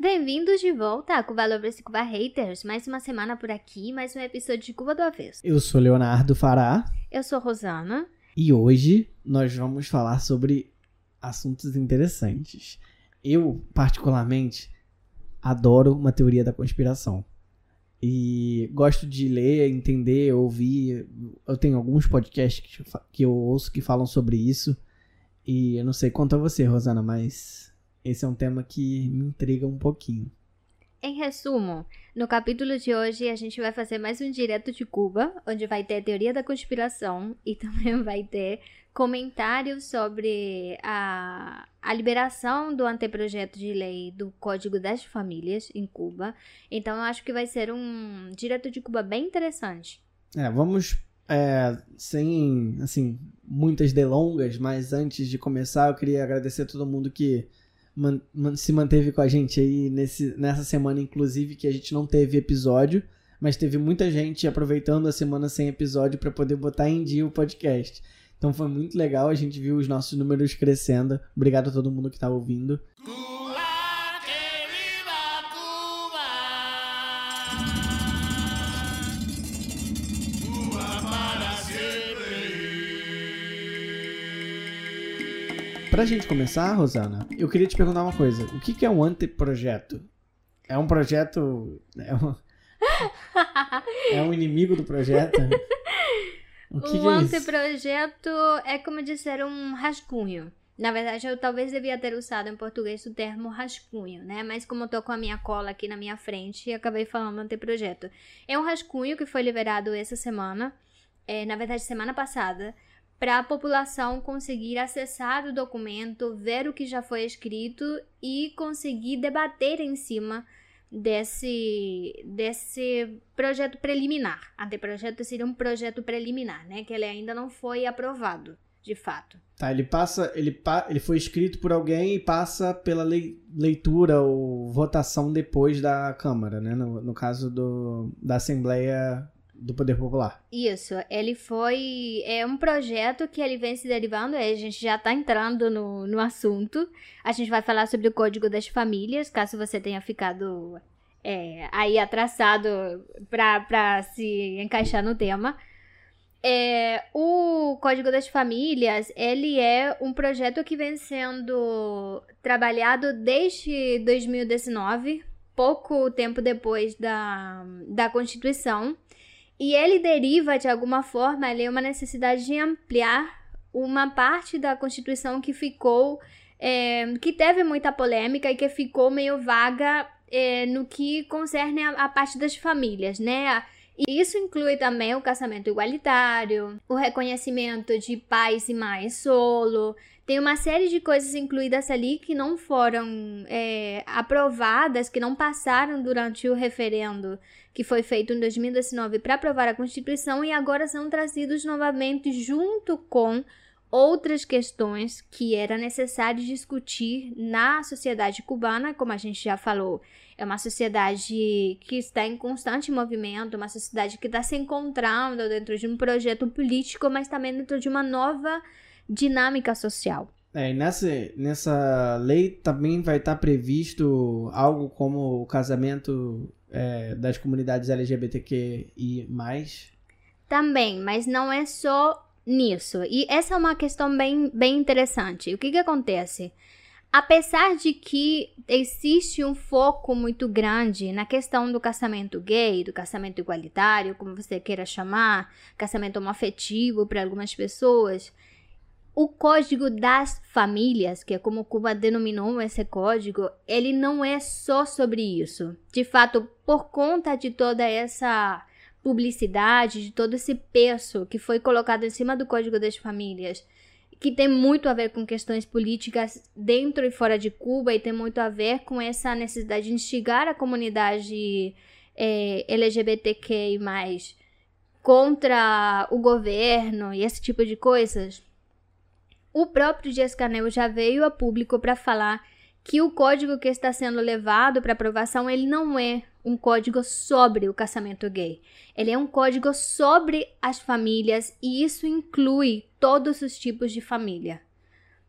Bem-vindos de volta a Cuba Lovers e Cuba Haters. Mais uma semana por aqui, mais um episódio de Cuba do Avesso. Eu sou Leonardo Fará Eu sou Rosana. e hoje nós vamos falar sobre assuntos interessantes. Eu, particularmente, adoro uma teoria da conspiração. E gosto de ler, entender, ouvir. Eu tenho alguns podcasts que eu fa- que eu ouço que falam sobre isso. E eu não sei quanto a você, Rosana, mas esse é um tema que me intriga um pouquinho. Em resumo, no capítulo de hoje a gente vai fazer mais um direto de Cuba, onde vai ter teoria da conspiração e também vai ter comentários sobre a, a liberação do anteprojeto de lei do Código das Famílias em Cuba. Então eu acho que vai ser um direto de Cuba bem interessante. É, vamos é, sem, assim, muitas delongas, mas antes de começar, eu queria agradecer a todo mundo que man- man- se manteve com a gente aí nesse, nessa semana, inclusive, que a gente não teve episódio, mas teve muita gente aproveitando a semana sem episódio para poder botar em dia o podcast. Então foi muito legal, a gente viu os nossos números crescendo. Obrigado a todo mundo que tá ouvindo. Pra gente começar, Rosana, eu queria te perguntar uma coisa. O que, que é um anteprojeto? É um projeto. É um, é um inimigo do projeto? O que, o que é anteprojeto é como dizer um rascunho. Na verdade, eu talvez devia ter usado em português o termo rascunho, né? Mas como eu tô com a minha cola aqui na minha frente, acabei falando anteprojeto. É um rascunho que foi liberado essa semana, é, na verdade, semana passada, para a população conseguir acessar o documento, ver o que já foi escrito e conseguir debater em cima desse, desse projeto preliminar. Anteprojeto seria um projeto preliminar, né? Que ele ainda não foi aprovado, de fato. Tá, ele passa. Ele, ele foi escrito por alguém e passa pela lei- leitura ou votação depois da Câmara, né? No, no caso do, da Assembleia do Poder Popular. Isso, ele foi. É um projeto que ele vem se derivando, a gente já tá entrando no, no assunto. A gente vai falar sobre o Código das Famílias, caso você tenha ficado é, aí atraçado pra, pra se encaixar no tema. É, o Código das Famílias, ele é um projeto que vem sendo trabalhado desde 2019, pouco tempo depois da, da Constituição. E ele deriva, de alguma forma, ali uma necessidade de ampliar uma parte da Constituição que ficou, é, que teve muita polêmica e que ficou meio vaga é, no que concerne a, a parte das famílias, né? E isso inclui também o casamento igualitário, o reconhecimento de pais e mães solo. Tem uma série de coisas incluídas ali que não foram é, aprovadas, que não passaram durante o referendo que foi feito em 2019 para aprovar a Constituição e agora são trazidos novamente junto com outras questões que era necessário discutir na sociedade cubana, como a gente já falou. É uma sociedade que está em constante movimento, uma sociedade que está se encontrando dentro de um projeto político, mas também dentro de uma nova dinâmica social. É, e nessa, nessa lei também vai estar previsto algo como o casamento é, das comunidades LGBTQI. Também, mas não é só nisso. E essa é uma questão bem, bem interessante. O que, que acontece? Apesar de que existe um foco muito grande na questão do casamento gay, do casamento igualitário, como você queira chamar, casamento homoafetivo para algumas pessoas, o código das famílias, que é como Cuba denominou esse código, ele não é só sobre isso. De fato, por conta de toda essa publicidade, de todo esse peso que foi colocado em cima do Código das Famílias, que tem muito a ver com questões políticas dentro e fora de Cuba e tem muito a ver com essa necessidade de instigar a comunidade é, LGBTQI+, contra o governo e esse tipo de coisas. O próprio Dias Canel já veio a público para falar que o código que está sendo levado para aprovação ele não é um código sobre o casamento gay. Ele é um código sobre as famílias e isso inclui todos os tipos de família.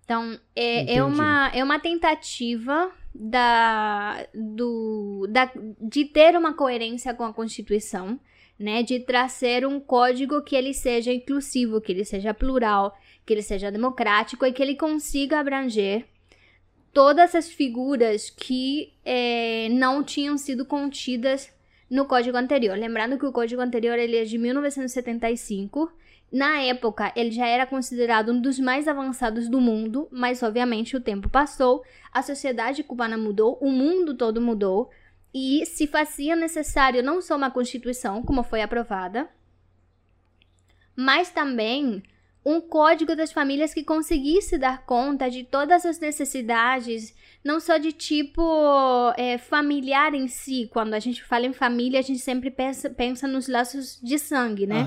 Então, é, é, uma, é uma tentativa da, do da, de ter uma coerência com a Constituição, né? De trazer um código que ele seja inclusivo, que ele seja plural, que ele seja democrático e que ele consiga abranger todas as figuras que eh, não tinham sido contidas no código anterior. Lembrando que o código anterior ele é de 1975. Na época, ele já era considerado um dos mais avançados do mundo, mas obviamente o tempo passou, a sociedade cubana mudou, o mundo todo mudou, e se fazia necessário não só uma constituição, como foi aprovada, mas também um código das famílias que conseguisse dar conta de todas as necessidades, não só de tipo é, familiar em si. Quando a gente fala em família, a gente sempre pensa, pensa nos laços de sangue, né?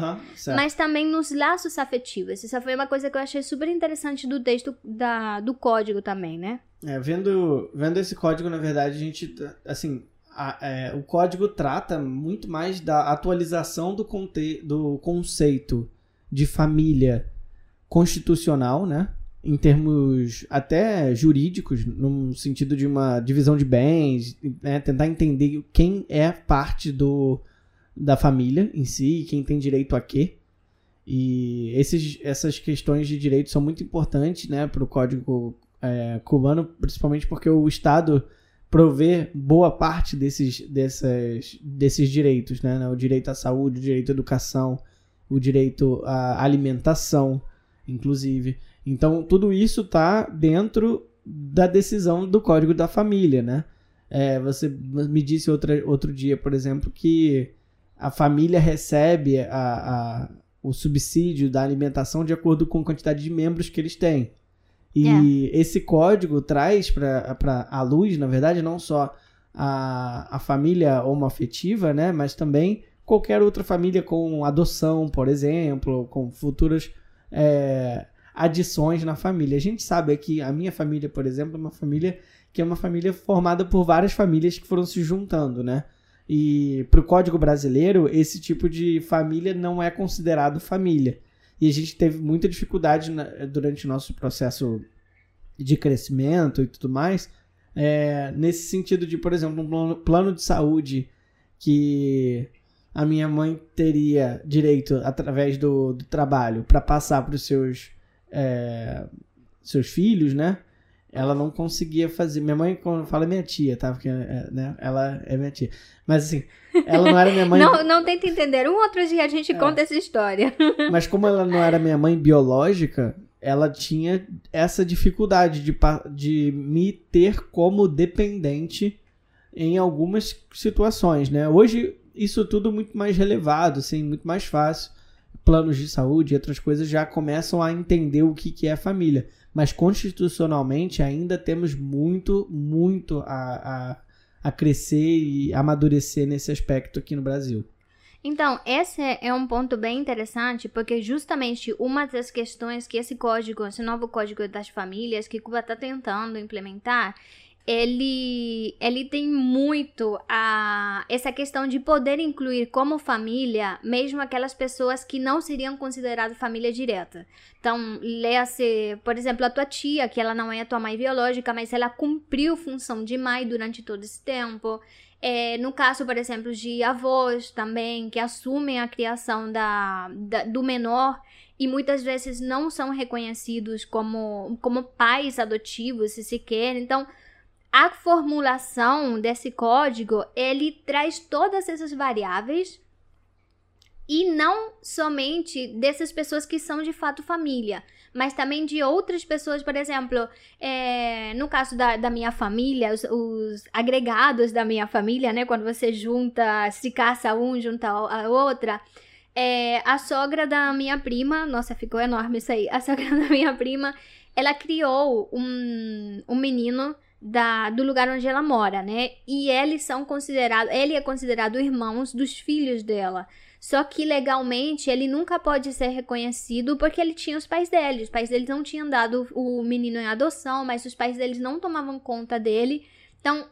Mas também nos laços afetivos. Essa foi uma coisa que eu achei super interessante do texto da, do código também, né? É, vendo, vendo esse código, na verdade, a gente, assim, a- é, o código trata muito mais da atualização do, conte, do conceito de família constitucional, né? Em termos até jurídicos, no sentido de uma divisão de bens, né? tentar entender quem é parte do, da família em si, quem tem direito a quê. E esses, essas questões de direito são muito importantes né, para o Código é, cubano, principalmente porque o Estado provê boa parte desses, dessas, desses direitos, né? O direito à saúde, o direito à educação, o direito à alimentação, inclusive. Então, tudo isso está dentro da decisão do Código da Família, né? É, você me disse outra, outro dia, por exemplo, que a família recebe a, a, o subsídio da alimentação de acordo com a quantidade de membros que eles têm. E esse código traz para a luz, na verdade, não só a, a família homoafetiva, né? Mas também qualquer outra família com adoção, por exemplo, com futuras é, adições na família. A gente sabe que a minha família, por exemplo, é uma família que é uma família formada por várias famílias que foram se juntando, né? E para o Código Brasileiro, esse tipo de família não é considerado família. E a gente teve muita dificuldade na- durante o nosso processo de crescimento e tudo mais, é, nesse sentido de, por exemplo, um plano de saúde que a minha mãe teria direito, através do, do trabalho, para passar para os seus, é, seus filhos, né? Ela não conseguia fazer. Minha mãe, quando fala, é minha tia, tá? Porque é, né? ela é minha tia. Mas assim, ela não era minha mãe. Não, não tenta entender. Um outro dia a gente É. conta essa história. Mas como ela não era minha mãe biológica, ela tinha essa dificuldade de, de me ter como dependente em algumas situações, né? Hoje isso tudo muito mais relevado, assim, muito mais fácil. Planos de saúde e outras coisas já começam a entender o que, que é família. Mas constitucionalmente ainda temos muito, muito a, a, a crescer e amadurecer nesse aspecto aqui no Brasil. Então, esse é um ponto bem interessante, porque justamente uma das questões que esse código, esse novo código das famílias que Cuba está tentando implementar, ele, ele tem muito a, essa questão de poder incluir como família mesmo aquelas pessoas que não seriam consideradas família direta. Então, leia-se, por exemplo, a tua tia, que ela não é a tua mãe biológica, mas ela cumpriu função de mãe durante todo esse tempo. É, no caso, por exemplo, de avós também, que assumem a criação da, da- do menor e muitas vezes não são reconhecidos como, como pais adotivos, se se quer. Então, a formulação desse código, ele traz todas essas variáveis e não somente dessas pessoas que são de fato família, mas também de outras pessoas, por exemplo, é, no caso da, da minha família, os, os agregados da minha família, né? Quando você junta, se caça um, junta a outra. É, a sogra da minha prima, nossa, ficou enorme isso aí. A sogra da minha prima, ela criou um, um menino da, do lugar onde ela mora, né? E eles são considerados, ele é considerado irmãos dos filhos dela. Só que legalmente ele nunca pode ser reconhecido porque ele tinha os pais dele. Os pais deles não tinham dado o menino em adoção, mas os pais deles não tomavam conta dele. Então,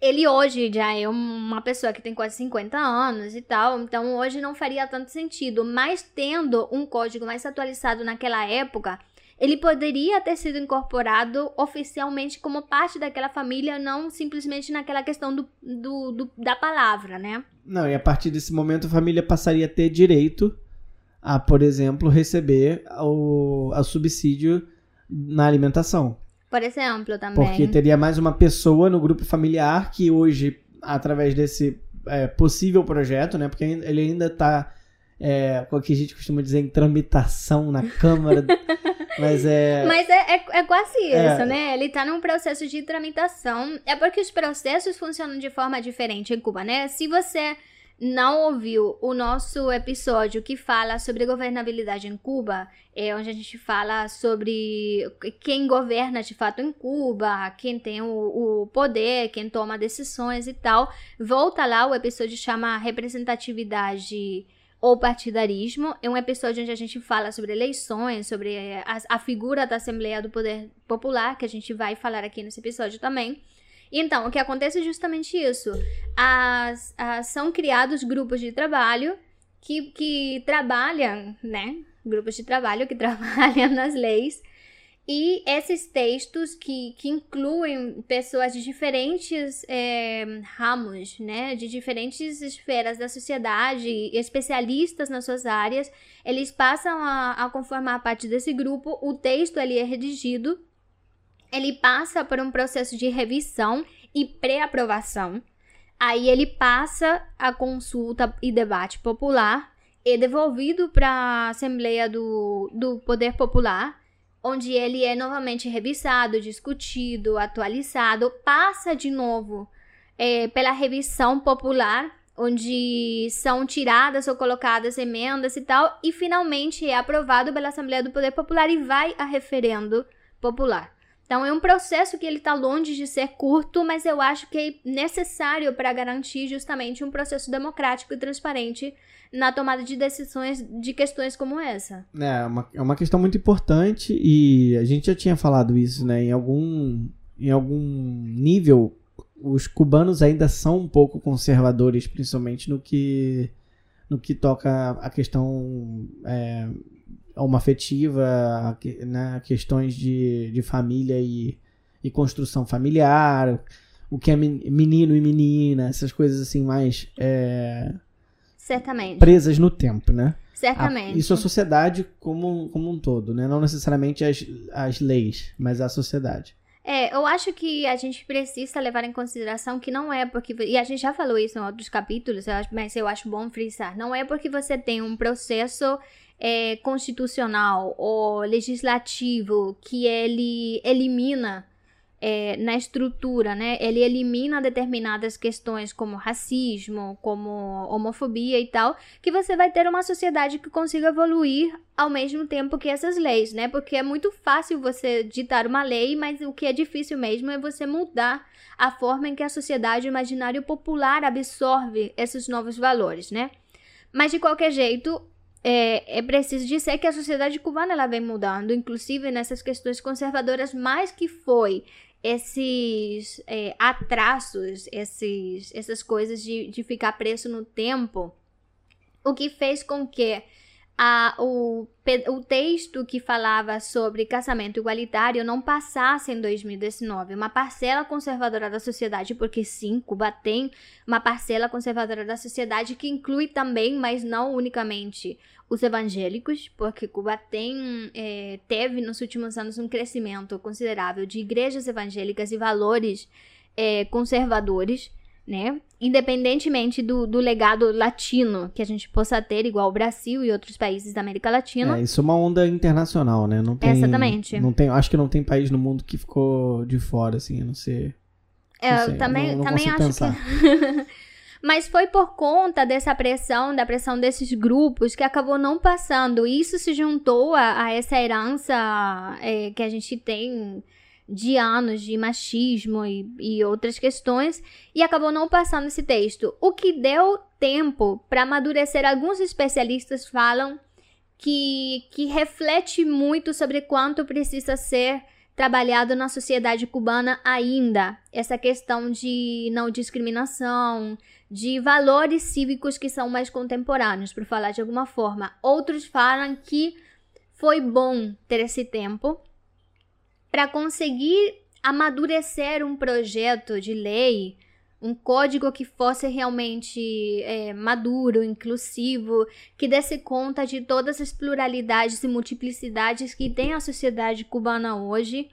ele hoje já é uma pessoa que tem quase 50 anos e tal, então hoje não faria tanto sentido. Mas tendo um código mais atualizado naquela época, ele poderia ter sido incorporado oficialmente como parte daquela família, não simplesmente naquela questão do, do, do- da palavra, né? Não, e a partir desse momento a família passaria a ter direito a, por exemplo, receber o a subsídio na alimentação. Por exemplo, também. Porque teria mais uma pessoa no grupo familiar que hoje, através desse é, possível projeto, né? Porque ele ainda está com o que a gente costuma dizer em tramitação na Câmara. mas é. Mas é, é, é quase É. isso, né? Ele tá num processo de tramitação. É porque os processos funcionam de forma diferente em Cuba, né? Se você não ouviu o nosso episódio que fala sobre governabilidade em Cuba, é onde a gente fala sobre quem governa de fato em Cuba, quem tem o, o poder, quem toma decisões e tal. Volta lá, o episódio chama Representatividade ou partidarismo. É um episódio onde a gente fala sobre eleições, sobre eh, a, a figura da Assembleia do Poder Popular, que a gente vai falar aqui nesse episódio também. Então, o que acontece é justamente isso. As, as- são criados grupos de trabalho que, que trabalham, né? Grupos de trabalho que trabalham nas leis. E esses textos que, que incluem pessoas de diferentes eh, ramos, né, de diferentes esferas da sociedade, especialistas nas suas áreas, eles passam a, a conformar parte desse grupo. O texto ele é redigido, ele passa por um processo de revisão e pré-aprovação. Aí ele passa a consulta e debate popular e devolvido para a Assembleia do, do Poder Popular onde ele é novamente revisado, discutido, atualizado, passa de novo é, pela revisão popular, onde são tiradas ou colocadas emendas e tal, e finalmente é aprovado pela Assembleia do Poder Popular e vai a referendo popular. Então é um processo que ele está longe de ser curto, mas eu acho que é necessário para garantir justamente um processo democrático e transparente na tomada de decisões de questões como essa. É uma, é uma questão muito importante e a gente já tinha falado isso, né? Em algum, em algum nível, os cubanos ainda são um pouco conservadores, principalmente no que, no que toca a questão é, homoafetiva, né? questões de, de família e, e construção familiar, o que é men- menino e menina, essas coisas assim mais é, Certamente. presas no tempo, né? A- Certamente. isso a sociedade como, como um todo, né? Não necessariamente as, as leis, mas a sociedade. É, eu acho que a gente precisa levar em consideração que não é porque. E a gente já falou isso em outros capítulos, mas eu acho bom frisar. Não é porque você tem um processo é, constitucional ou legislativo que ele elimina é, na estrutura, né? Ele elimina determinadas questões como racismo, como homofobia e tal, que você vai ter uma sociedade que consiga evoluir ao mesmo tempo que essas leis, né? Porque é muito fácil você ditar uma lei, mas o que é difícil mesmo é você mudar a forma em que a sociedade, o imaginário popular absorve esses novos valores, né? Mas de qualquer jeito, é, é preciso dizer que a sociedade cubana ela vem mudando, inclusive nessas questões conservadoras, mais que foi esses é, atrasos, esses, essas coisas de, de ficar preso no tempo, o que fez com que a, o, o texto que falava sobre casamento igualitário não passasse em 2019. Uma parcela conservadora da sociedade, porque sim, Cuba tem uma parcela conservadora da sociedade que inclui também, mas não unicamente, os evangélicos, porque Cuba tem, eh, teve nos últimos anos um crescimento considerável de igrejas evangélicas e valores eh, conservadores, né? Independentemente do, do legado latino que a gente possa ter, igual o Brasil e outros países da América Latina. É, isso é uma onda internacional, né? Não tem, Exatamente. Não tem, acho que não tem país no mundo que ficou de fora, assim, a não ser. É, eu sei, também, não, não também acho pensar. que. Mas foi por conta dessa pressão, da pressão desses grupos, que acabou não passando. Isso se juntou a, a essa herança é, que a gente tem de anos de machismo e, e outras questões, e acabou não passando esse texto. O que deu tempo para amadurecer, alguns especialistas falam que, que reflete muito sobre quanto precisa ser trabalhado na sociedade cubana ainda essa questão de não discriminação, de valores cívicos que são mais contemporâneos, por falar de alguma forma. Outros falam que foi bom ter esse tempo para conseguir amadurecer um projeto de lei, um código que fosse realmente é, maduro, inclusivo, que desse conta de todas as pluralidades e multiplicidades que tem a sociedade cubana hoje.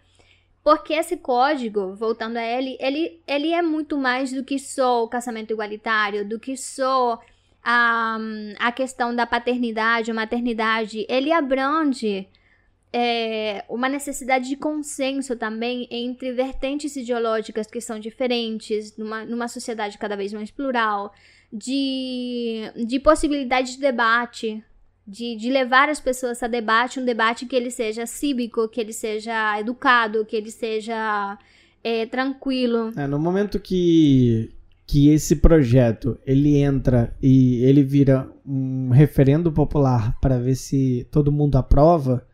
Porque esse código, voltando a ele, ele, ele é muito mais do que só o casamento igualitário, do que só a, a questão da paternidade ou maternidade. Ele abrange é, uma necessidade de consenso também entre vertentes ideológicas que são diferentes, numa, numa sociedade cada vez mais plural, de, de possibilidade de debate, de, de levar as pessoas a debate, um debate que ele seja cívico, que ele seja educado, que ele seja é, tranquilo. É, no momento que, que esse projeto ele entra e ele vira um referendo popular para ver se todo mundo aprova,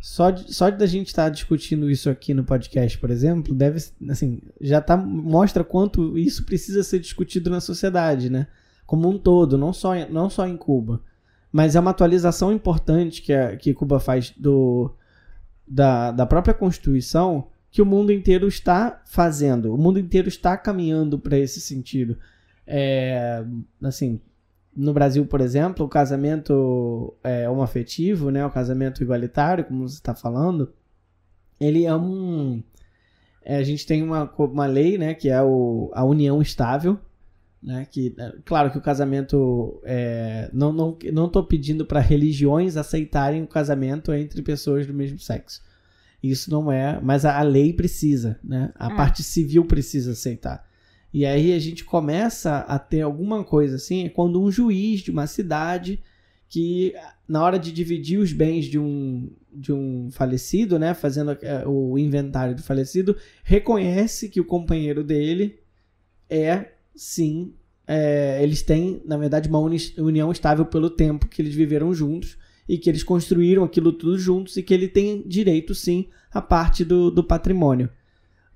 só de, só gente estar tá discutindo isso aqui no podcast, por exemplo, deve, assim, já tá, mostra quanto isso precisa ser discutido na sociedade, né? Como um todo, não só, não só em Cuba. Mas é uma atualização importante que, a, que Cuba faz do, da, da própria Constituição que o mundo inteiro está fazendo. O mundo inteiro está caminhando para esse sentido. É, assim, no Brasil, por exemplo, o casamento é, homoafetivo, né, o casamento igualitário, como você está falando, ele é um. É, a gente tem uma, uma lei, né, que é o, a união estável, né, que, é, claro que o casamento. É, não não não estou pedindo para religiões aceitarem o casamento entre pessoas do mesmo sexo. Isso não é. Mas a, a lei precisa, né? A Ah. parte civil precisa aceitar. E aí a gente começa a ter alguma coisa assim, é quando um juiz de uma cidade que na hora de dividir os bens de um, de um falecido, né, fazendo eh, o inventário do falecido, reconhece que o companheiro dele é sim, é, eles têm na verdade uma uni- união estável pelo tempo que eles viveram juntos e que eles construíram aquilo tudo juntos e que ele tem direito sim à parte do, do patrimônio.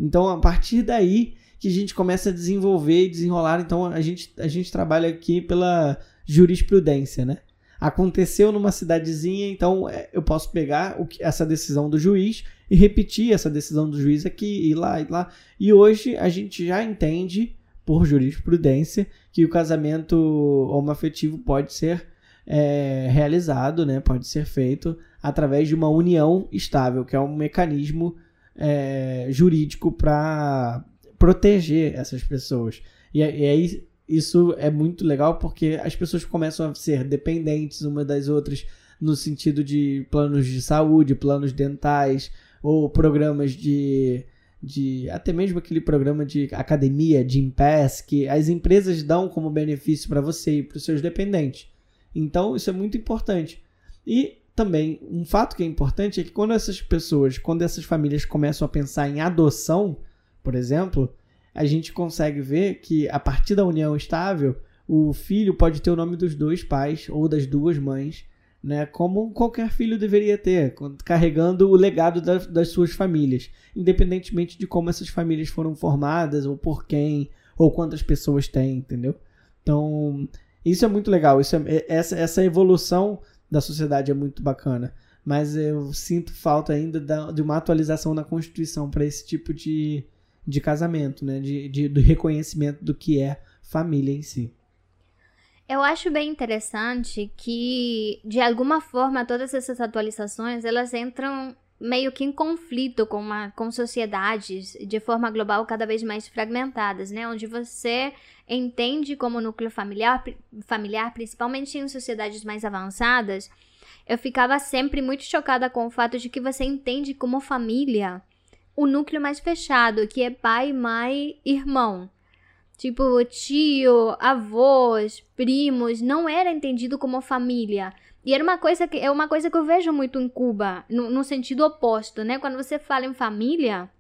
Então a partir daí que a gente começa a desenvolver e desenrolar. Então a gente, a gente trabalha aqui pela jurisprudência, né? Aconteceu numa cidadezinha, então é, eu posso pegar o essa decisão do juiz e repetir essa decisão do juiz aqui e lá e lá. E hoje a gente já entende, por jurisprudência, que o casamento homoafetivo pode ser é, realizado, né? Pode ser feito através de uma união estável, que é um mecanismo é, jurídico para proteger essas pessoas. E, e aí isso é muito legal porque as pessoas começam a ser dependentes uma das outras no sentido de planos de saúde, planos dentais ou programas de de até mesmo aquele programa de academia, de Impass, que as empresas dão como benefício para você e para os seus dependentes. Então, isso é muito importante. E também, um fato que é importante é que quando essas pessoas, quando essas famílias começam a pensar em adoção, por exemplo, a gente consegue ver que a partir da união estável, o filho pode ter o nome dos dois pais ou das duas mães, né? Como qualquer filho deveria ter, carregando o legado das, das suas famílias, independentemente de como essas famílias foram formadas, ou por quem, ou quantas pessoas têm, entendeu? Então, isso é muito legal. Isso é- essa, essa evolução da sociedade é muito bacana. Mas eu sinto falta ainda da- de uma atualização na Constituição para esse tipo de, de casamento, né? De, de- do reconhecimento do que é família em si. Eu acho bem interessante que, de alguma forma, todas essas atualizações, elas entram meio que em conflito com, uma, com sociedades de forma global cada vez mais fragmentadas, né? Onde você entende como núcleo familiar, familiar, principalmente em sociedades mais avançadas, eu ficava sempre muito chocada com o fato de que você entende como família o núcleo mais fechado, que é pai, mãe, irmão. Tipo, tio, avós, primos, não era entendido como família. E era uma coisa que é uma coisa que eu vejo muito em Cuba, no, no sentido oposto, né? Quando você fala em família,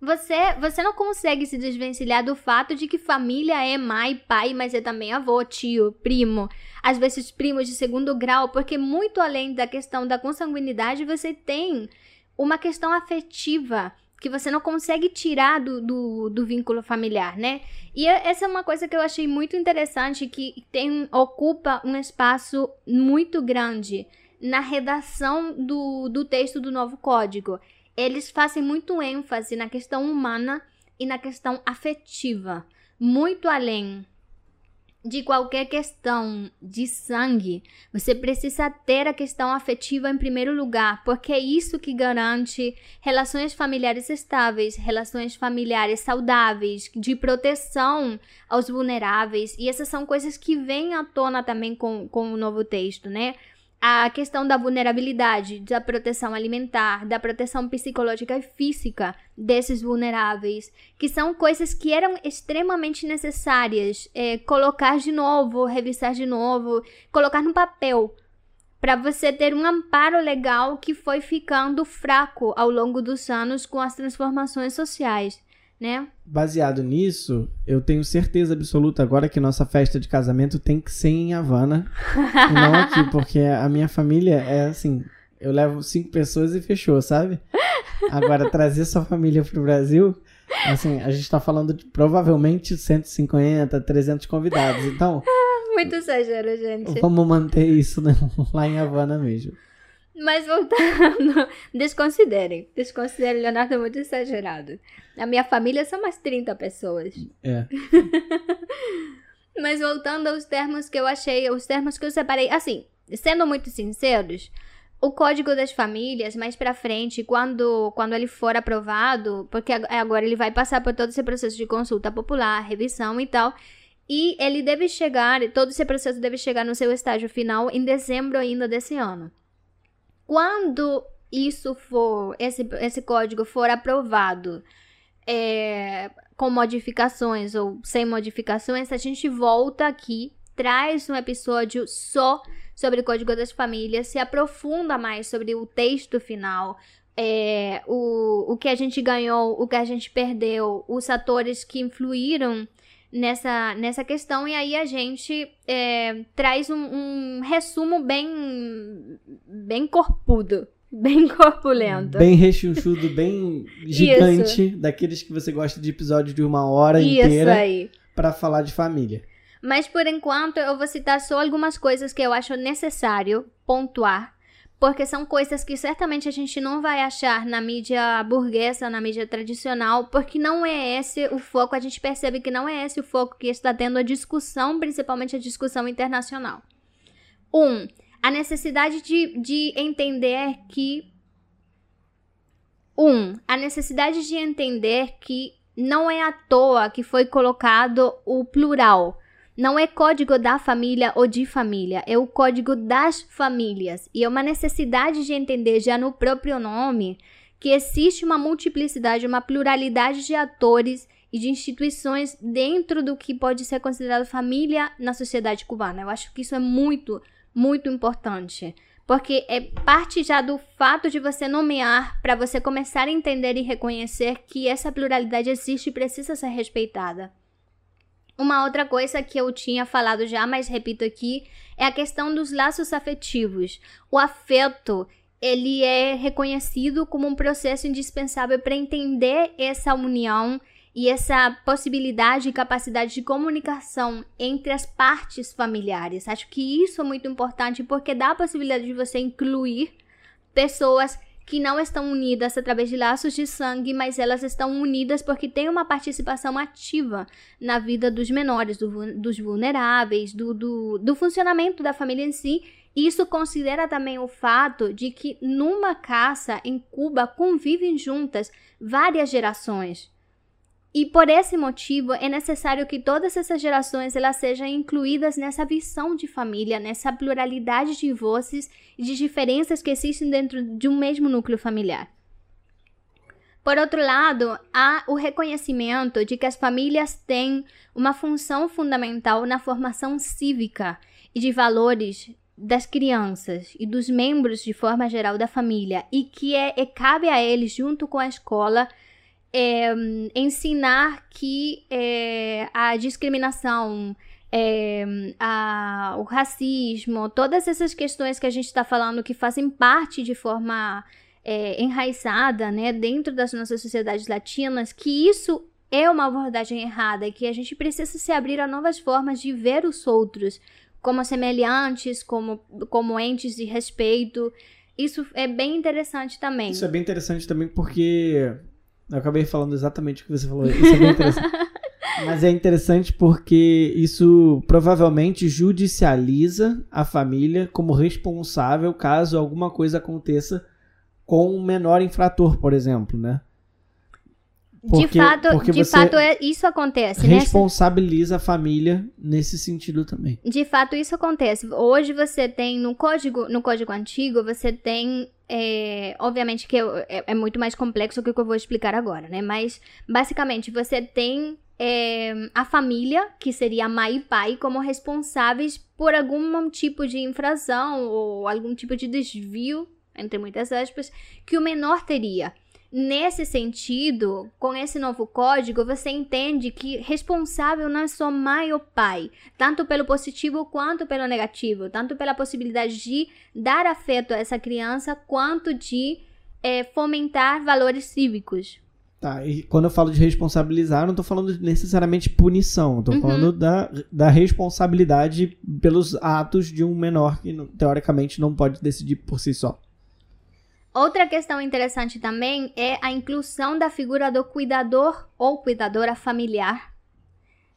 você, você não consegue se desvencilhar do fato de que família é mãe, pai, mas é também avô, tio, primo, às vezes primos de segundo grau, porque muito além da questão da consanguinidade, você tem uma questão afetiva que você não consegue tirar do, do, do vínculo familiar, né? E é- essa é uma coisa que eu achei muito interessante, que tem, ocupa um espaço muito grande na redação do, do texto do novo código. Eles fazem muito ênfase na questão humana e na questão afetiva, muito além de qualquer questão de sangue, você precisa ter a questão afetiva em primeiro lugar, porque é isso que garante relações familiares estáveis, relações familiares saudáveis, de proteção aos vulneráveis, e essas são coisas que vêm à tona também com, com o novo texto, né? A questão da vulnerabilidade, da proteção alimentar, da proteção psicológica e física desses vulneráveis, que são coisas que eram extremamente necessárias é, colocar de novo, revisar de novo, colocar no papel, para você ter um amparo legal que foi ficando fraco ao longo dos anos com as transformações sociais né? Baseado nisso, eu tenho certeza absoluta agora que nossa festa de casamento tem que ser em Havana e não aqui, porque a minha família é assim, eu levo cinco pessoas e fechou, sabe? Agora, trazer sua família pro Brasil, assim, a gente tá falando de provavelmente 150, 300 convidados, então... Muito exagero, gente. Vamos manter isso né, lá em Havana mesmo. Mas voltando, desconsiderem. Desconsiderem, Leonardo é muito exagerado. A minha família são umas 30 pessoas. É. Mas voltando aos termos que eu achei, os termos que eu separei. Assim, sendo muito sinceros, o Código das Famílias, mais pra frente, quando, quando ele for aprovado, porque agora ele vai passar por todo esse processo de consulta popular, revisão e tal. E ele deve chegar, todo esse processo deve chegar no seu estágio final em dezembro ainda desse ano. Quando isso for, esse, esse código for aprovado é, com modificações ou sem modificações, a gente volta aqui, traz um episódio só sobre o Código das Famílias, se aprofunda mais sobre o texto final, é, o, o que a gente ganhou, o que a gente perdeu, os atores que influíram nessa, nessa questão, e aí a gente é, traz um, um resumo bem, bem corpudo Bem corpulento. Bem rechonchudo, bem gigante. Isso. Daqueles que você gosta de episódio de uma hora Isso inteira. aí. Pra falar de família. Mas por enquanto eu vou citar só algumas coisas que eu acho necessário pontuar. Porque são coisas que certamente a gente não vai achar na mídia burguesa, na mídia tradicional, porque não é esse o foco. A gente percebe que não é esse o foco que está tendo a discussão, principalmente a discussão internacional. Um, a necessidade de, de entender que. Um, a necessidade de entender que não é à toa que foi colocado o plural. Não é código da família ou de família, é o código das famílias. E é uma necessidade de entender já no próprio nome que existe uma multiplicidade, uma pluralidade de atores e de instituições dentro do que pode ser considerado família na sociedade cubana. Eu acho que isso é muito, muito importante. Porque é parte já do fato de você nomear para você começar a entender e reconhecer que essa pluralidade existe e precisa ser respeitada. Uma outra coisa que eu tinha falado já, mas repito aqui, é a questão dos laços afetivos. O afeto, ele é reconhecido como um processo indispensável para entender essa união e essa possibilidade e capacidade de comunicação entre as partes familiares. Acho que isso é muito importante porque dá a possibilidade de você incluir pessoas que não estão unidas através de laços de sangue, mas elas estão unidas porque têm uma participação ativa na vida dos menores, do, dos vulneráveis, do, do, do funcionamento da família em si. Isso considera também o fato de que numa caça em Cuba convivem juntas várias gerações. E por esse motivo é necessário que todas essas gerações elas sejam incluídas nessa visão de família, nessa pluralidade de vozes e de diferenças que existem dentro de um mesmo núcleo familiar. Por outro lado, há o reconhecimento de que as famílias têm uma função fundamental na formação cívica e de valores das crianças e dos membros de forma geral da família e que é, cabe a eles junto com a escola é, ensinar que é, a discriminação, é, a, o racismo, todas essas questões que a gente está falando que fazem parte de forma é, enraizada né, dentro das nossas sociedades latinas, que isso é uma abordagem errada e que a gente precisa se abrir a novas formas de ver os outros como semelhantes, como, como entes de respeito. Isso é bem interessante também. Isso é bem interessante também porque. Eu acabei falando exatamente o que você falou. Isso é bem interessante. Mas é interessante porque isso provavelmente judicializa a família como responsável caso alguma coisa aconteça com um menor infrator, por exemplo, né? Porque- de fato, de fato é, isso acontece, né? Responsabiliza a família nesse sentido também. De fato, isso acontece. Hoje você tem no código, no código antigo, você tem. É, obviamente que eu- é, é muito mais complexo que o que eu vou explicar agora, né? Mas basicamente você tem é, a família, que seria mãe e pai, como responsáveis por algum tipo de infração ou algum tipo de desvio, entre muitas aspas, que o menor teria. Nesse sentido, com esse novo código, você entende que responsável não é só mãe ou pai, tanto pelo positivo quanto pelo negativo, tanto pela possibilidade de dar afeto a essa criança, quanto de eh, fomentar valores cívicos. Tá, e quando eu falo de responsabilizar, eu não tô falando de necessariamente punição, eu tô Uhum. falando da, da responsabilidade pelos atos de um menor que, teoricamente, não pode decidir por si só. Outra questão interessante também é a inclusão da figura do cuidador ou cuidadora familiar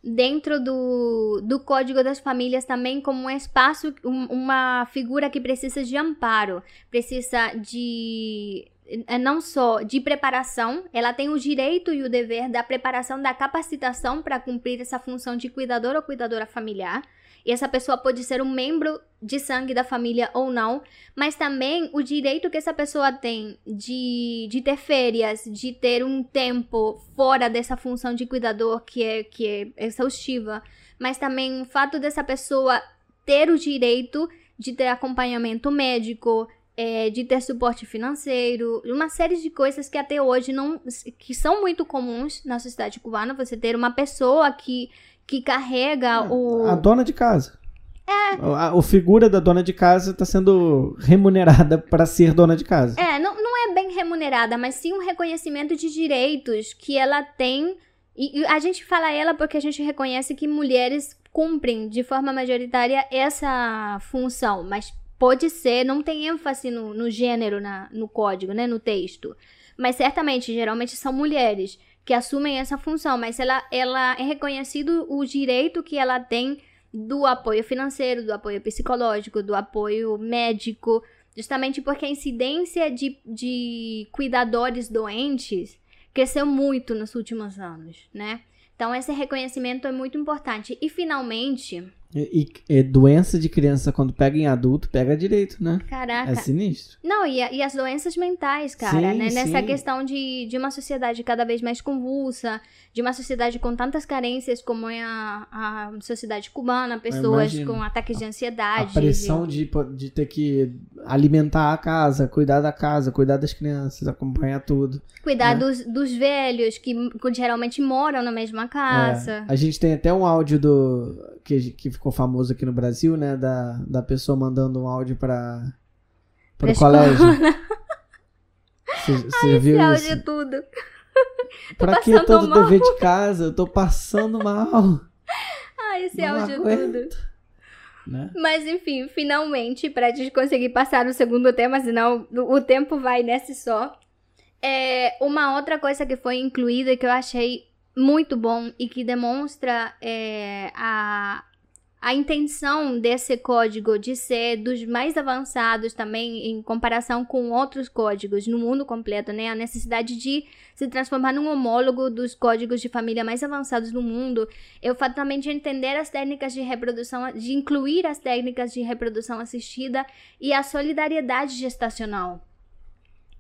dentro do, do Código das Famílias também como um espaço, um- uma figura que precisa de amparo, precisa de eh, não só de preparação, ela tem o direito e o dever da preparação, da capacitação para cumprir essa função de cuidador ou cuidadora familiar. E essa pessoa pode ser um membro de sangue da família ou não, mas também o direito que essa pessoa tem de, de ter férias, de ter um tempo fora dessa função de cuidador que é, que é exaustiva, mas também o fato dessa pessoa ter o direito de ter acompanhamento médico, é, de ter suporte financeiro, uma série de coisas que até hoje não que são muito comuns na sociedade cubana, você ter uma pessoa que, que carrega o A dona de casa. É. A, a figura da dona de casa está sendo remunerada para ser dona de casa. É, não, não é bem remunerada, mas sim um reconhecimento de direitos que ela tem. E, e a gente fala ela porque a gente reconhece que mulheres cumprem de forma majoritária essa função, mas pode ser, não tem ênfase no, no gênero na, no código, né, no texto. Mas certamente, geralmente são mulheres que assumem essa função, mas ela, ela é reconhecido o direito que ela tem do apoio financeiro, do apoio psicológico, do apoio médico, justamente porque a incidência de, de cuidadores doentes cresceu muito nos últimos anos, né? Então, esse reconhecimento é muito importante. E, finalmente, E, e- doença de criança, quando pega em adulto, pega direito, né? caraca. É sinistro. Não, e, a- e as doenças mentais, cara, Sim, né? Nessa sim. questão de, de uma sociedade cada vez mais convulsa, de uma sociedade com tantas carências como é a, a sociedade cubana, pessoas com ataques de A ansiedade. pressão de, po- de ter que alimentar a casa, cuidar da casa, cuidar das crianças, acompanhar tudo. Cuidar né? dos, dos velhos, que geralmente moram na mesma casa. É, a gente tem até um áudio do que, que ficou famoso aqui no Brasil, né? Da, da pessoa mandando um áudio para Pra o colégio. Você viu Esse isso? é tudo. Pra que todo mal. dever de casa? Eu tô passando mal. Ah, esse Não áudio é aguento. tudo. Né? Mas enfim, finalmente, pra gente conseguir passar no segundo tema, senão o tempo vai nesse só. É, uma outra coisa que foi incluída e que eu achei muito bom e que demonstra é, a, a intenção desse código de ser dos mais avançados também em comparação com outros códigos no mundo completo, né? A necessidade de se transformar num homólogo dos códigos de família mais avançados do mundo é o fato também de entender as técnicas de reprodução, de incluir as técnicas de reprodução assistida e a solidariedade gestacional.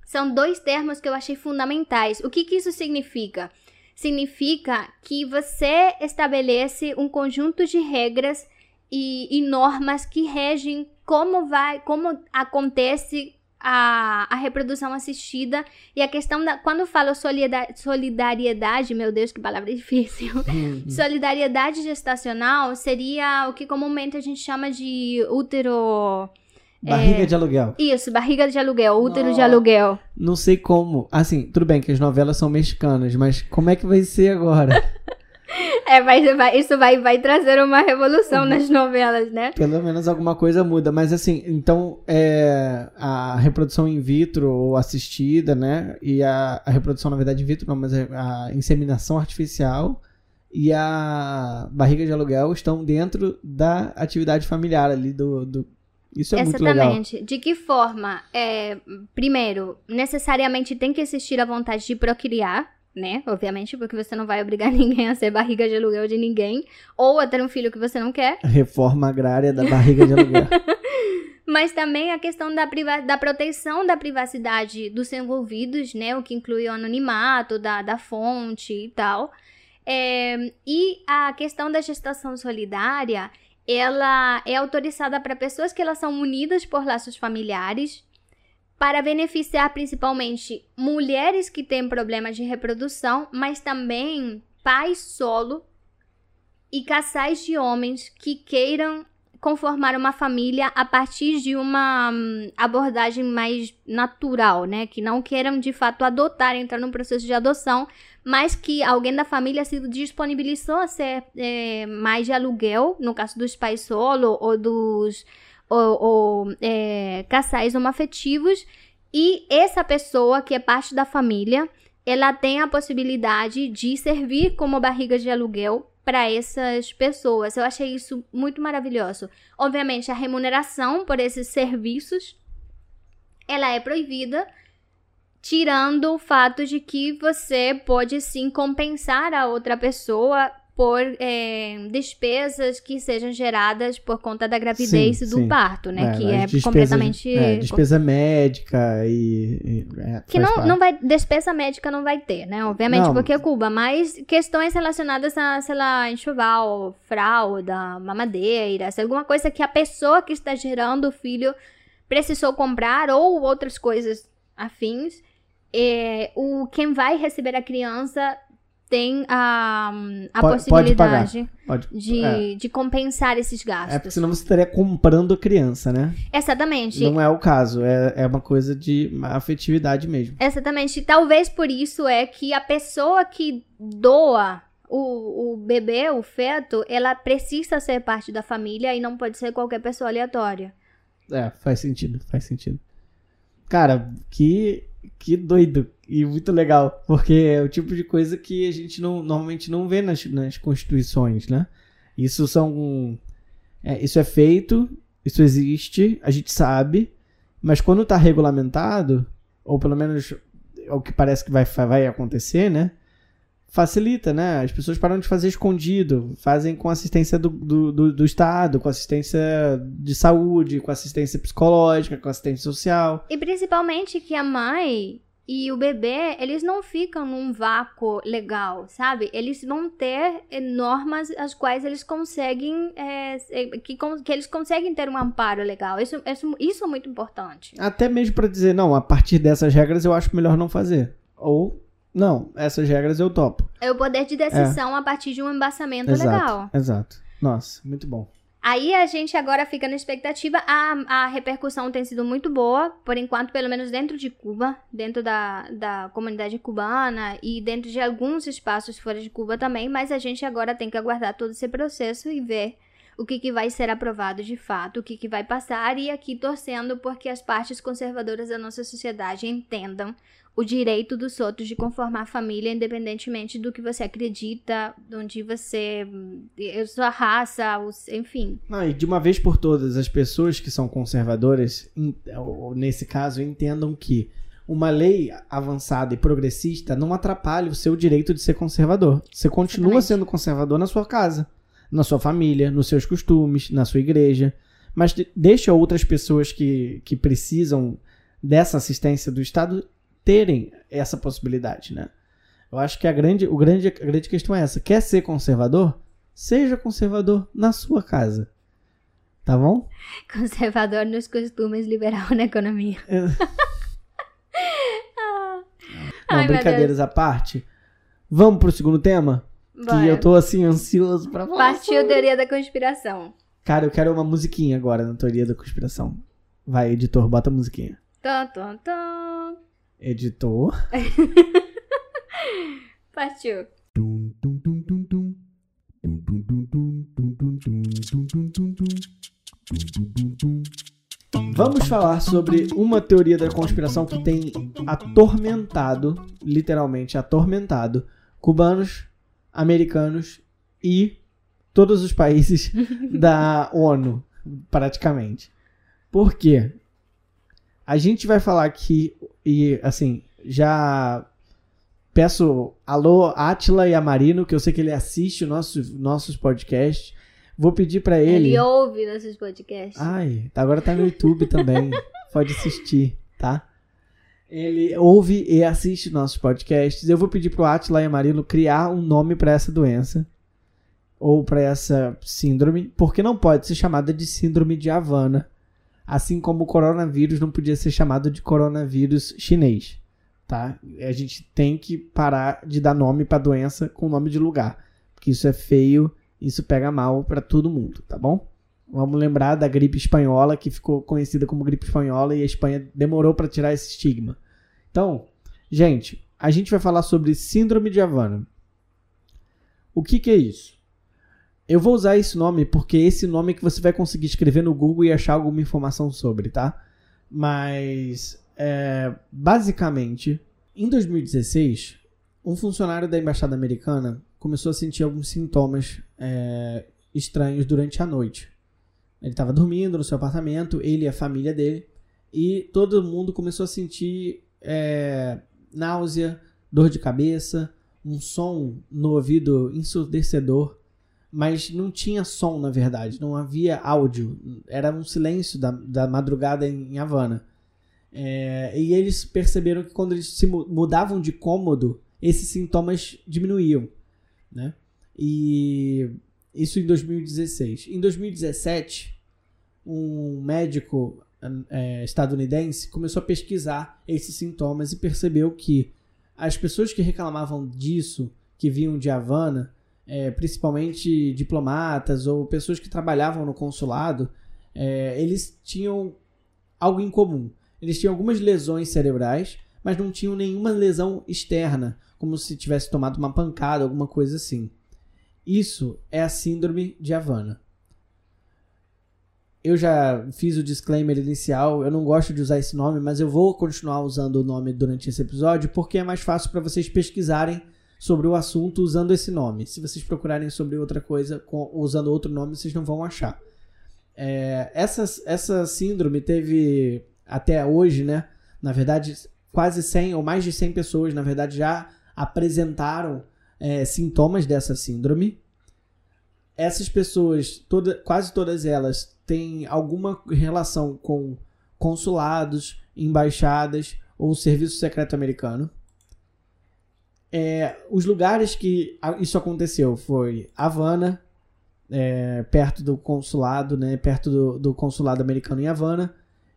São dois termos que eu achei fundamentais. O que, que isso significa? Significa que você estabelece um conjunto de regras e, e normas que regem como vai, como acontece a, a reprodução assistida e a questão da. Quando eu falo solida- solidariedade, meu Deus, que palavra difícil. Solidariedade gestacional seria o que comumente a gente chama de útero. Barriga de aluguel. Isso, barriga de aluguel, útero de Nossa. aluguel. Não sei como. Assim, tudo bem que as novelas são mexicanas, mas como é que vai ser agora? É, vai, vai- isso vai, vai trazer uma revolução nas novelas, né? Pelo menos alguma coisa muda. Mas assim, então é, a reprodução in vitro ou assistida, né? E a, a reprodução, na verdade, in vitro não, mas a inseminação artificial e a barriga de aluguel estão dentro da atividade familiar ali do. do... Isso é muito legal. Exatamente. De que forma? É, primeiro, necessariamente tem que existir a vontade de procriar, né? Obviamente, porque você não vai obrigar ninguém a ser barriga de aluguel de ninguém, ou a ter um filho que você não quer. Reforma agrária da barriga de aluguel. Mas também a questão da, da proteção da privacidade dos envolvidos, né? O que inclui o anonimato da, da fonte e tal. É, e a questão da gestação solidária, ela é autorizada para pessoas que elas são unidas por laços familiares, para beneficiar principalmente mulheres que têm problemas de reprodução, mas também pais solo e casais de homens que queiram conformar uma família a partir de uma hum, abordagem mais natural, né? Que não queiram de fato adotar, entrar num processo de adoção, mas que alguém da família se disponibilizou a ser é, mais de aluguel, no caso dos pais solo ou dos ou, ou, é, casais homoafetivos, e essa pessoa que é parte da família, ela tem a possibilidade de servir como barriga de aluguel para essas pessoas. Eu achei isso muito maravilhoso. Obviamente, a remuneração por esses serviços ela é proibida, tirando o fato de que você pode sim compensar a outra pessoa por é, despesas que sejam geradas por conta da gravidez Sim, e do sim. parto, né? que as é despesas- completamente É, despesa médica e. e é, que não, parte. não vai, despesa médica não vai ter, né? Obviamente, Não. porque é Cuba, mas questões relacionadas a, sei lá, enxoval, fralda, mamadeira, se alguma coisa que a pessoa que está gerando o filho precisou comprar ou outras coisas afins, é, o, quem vai receber a criança tem a, a Pode- pode possibilidade Pode- de, é. de compensar esses É porque gastos. senão você estaria comprando a criança, né? Exatamente. Não é o caso, é, é uma coisa de afetividade mesmo. Exatamente. Talvez por isso é que a pessoa que doa o, o bebê, o feto, ela precisa ser parte da família e não pode ser qualquer pessoa aleatória. É, faz sentido, faz sentido. Cara, que, que doido e muito legal, porque é o tipo de coisa que a gente não, normalmente não vê nas, nas constituições, né? Isso são. é, isso é feito, isso existe, a gente sabe, mas quando tá regulamentado, ou pelo menos é o que parece que vai, vai acontecer, né? Facilita, né? As pessoas param de fazer escondido, fazem com assistência do, do, do, do Estado, com assistência de saúde, com assistência psicológica, com assistência social. E principalmente que a mãe e o bebê, eles não ficam num vácuo legal, sabe? Eles vão ter eh, normas as quais eles conseguem, eh, que, que eles conseguem ter um amparo legal. Isso, isso, isso é muito importante. Até mesmo para dizer, não, a partir dessas regras eu acho melhor não fazer. Ou, não, essas regras eu topo. É o poder de decisão a partir de um embasamento exato, legal. exato. Nossa, muito bom. Aí a gente agora fica na expectativa. A, a repercussão tem sido muito boa, por enquanto, pelo menos dentro de Cuba, dentro da, da comunidade cubana e dentro de alguns espaços fora de Cuba também. Mas a gente agora tem que aguardar todo esse processo e ver o que, que vai ser aprovado de fato, o que, que vai passar. E aqui torcendo porque as partes conservadoras da nossa sociedade entendam o direito dos outros de conformar família, independentemente do que você acredita, de onde você. a sua raça, os- enfim. Não, e de uma vez por todas, as pessoas que são conservadoras, nesse caso, entendam que uma lei avançada e progressista não atrapalha o seu direito de ser conservador. Você continua Exatamente. sendo conservador na sua casa, na sua família, nos seus costumes, na sua igreja. Mas de- deixa outras pessoas que, que precisam dessa assistência do Estado terem essa possibilidade, né? Eu acho que a grande, o grande, a grande questão é essa. Quer ser conservador? Seja conservador na sua casa. Tá bom? Conservador nos costumes, liberal na economia. Não, Ai, brincadeiras à parte. Vamos pro segundo tema? Que Bora. eu tô assim ansioso pra falar. Partiu teoria da conspiração. Cara, eu quero uma musiquinha agora na teoria da conspiração. Vai, editor, bota a musiquinha. Tum, tum, tum. Editor. Partiu. Tum, tum, tum, tum, tum. Vamos falar sobre uma teoria da conspiração que tem atormentado, literalmente atormentado, cubanos, americanos e todos os países da ONU, praticamente. Por quê? A gente vai falar aqui, e assim, já peço alô, Atila e Amarino, que eu sei que ele assiste nossos, nossos podcasts. Vou pedir pra ele. Ele ouve nossos podcasts. Ai, agora tá no YouTube também. Pode assistir, tá? Ele ouve e assiste nossos podcasts. Eu vou pedir pro Atila e Amarino criar um nome pra essa doença. Ou pra essa síndrome. Porque não pode ser chamada de síndrome de Havana. Assim como o coronavírus não podia ser chamado de coronavírus chinês. Tá? A gente tem que parar de dar nome pra doença com nome de lugar. Porque isso é feio isso pega mal para todo mundo, tá bom? Vamos lembrar da gripe espanhola, que ficou conhecida como gripe espanhola e a Espanha demorou para tirar esse estigma. Então, gente, a gente vai falar sobre síndrome de Havana. O que, que é isso? Eu vou usar esse nome porque esse nome que você vai conseguir escrever no Google e achar alguma informação sobre, tá? Mas, é, basicamente, em 2016, um funcionário da embaixada americana começou a sentir alguns sintomas é, estranhos durante a noite. Ele estava dormindo no seu apartamento, ele e a família dele, e todo mundo começou a sentir é, náusea, dor de cabeça, um som no ouvido ensurdecedor, mas não tinha som na verdade, não havia áudio, era um silêncio da, da madrugada em Havana. É, e eles perceberam que quando eles se mudavam de cômodo, esses sintomas diminuíam né? E isso em 2016. Em 2017, um médico é, estadunidense começou a pesquisar esses sintomas e percebeu que as pessoas que reclamavam disso, que vinham de Havana, é, principalmente diplomatas ou pessoas que trabalhavam no consulado, é, eles tinham algo em comum. Eles tinham algumas lesões cerebrais, mas não tinham nenhuma lesão externa, como se tivesse tomado uma pancada, alguma coisa assim. Isso é a síndrome de Havana. Eu já fiz o disclaimer inicial, eu não gosto de usar esse nome, mas eu vou continuar usando o nome durante esse episódio porque é mais fácil para vocês pesquisarem sobre o assunto usando esse nome. Se vocês procurarem sobre outra coisa usando outro nome, vocês não vão achar. É, essa, essa síndrome teve até hoje, né? Na verdade, quase 100 ou mais de 100 pessoas, na verdade, já apresentaram é, sintomas dessa síndrome. Essas pessoas, toda, quase todas elas, têm alguma relação com consulados, embaixadas ou serviço secreto americano. É, os lugares que isso aconteceu foi Havana, é, perto do consulado, né, perto do, do consulado americano em Havana,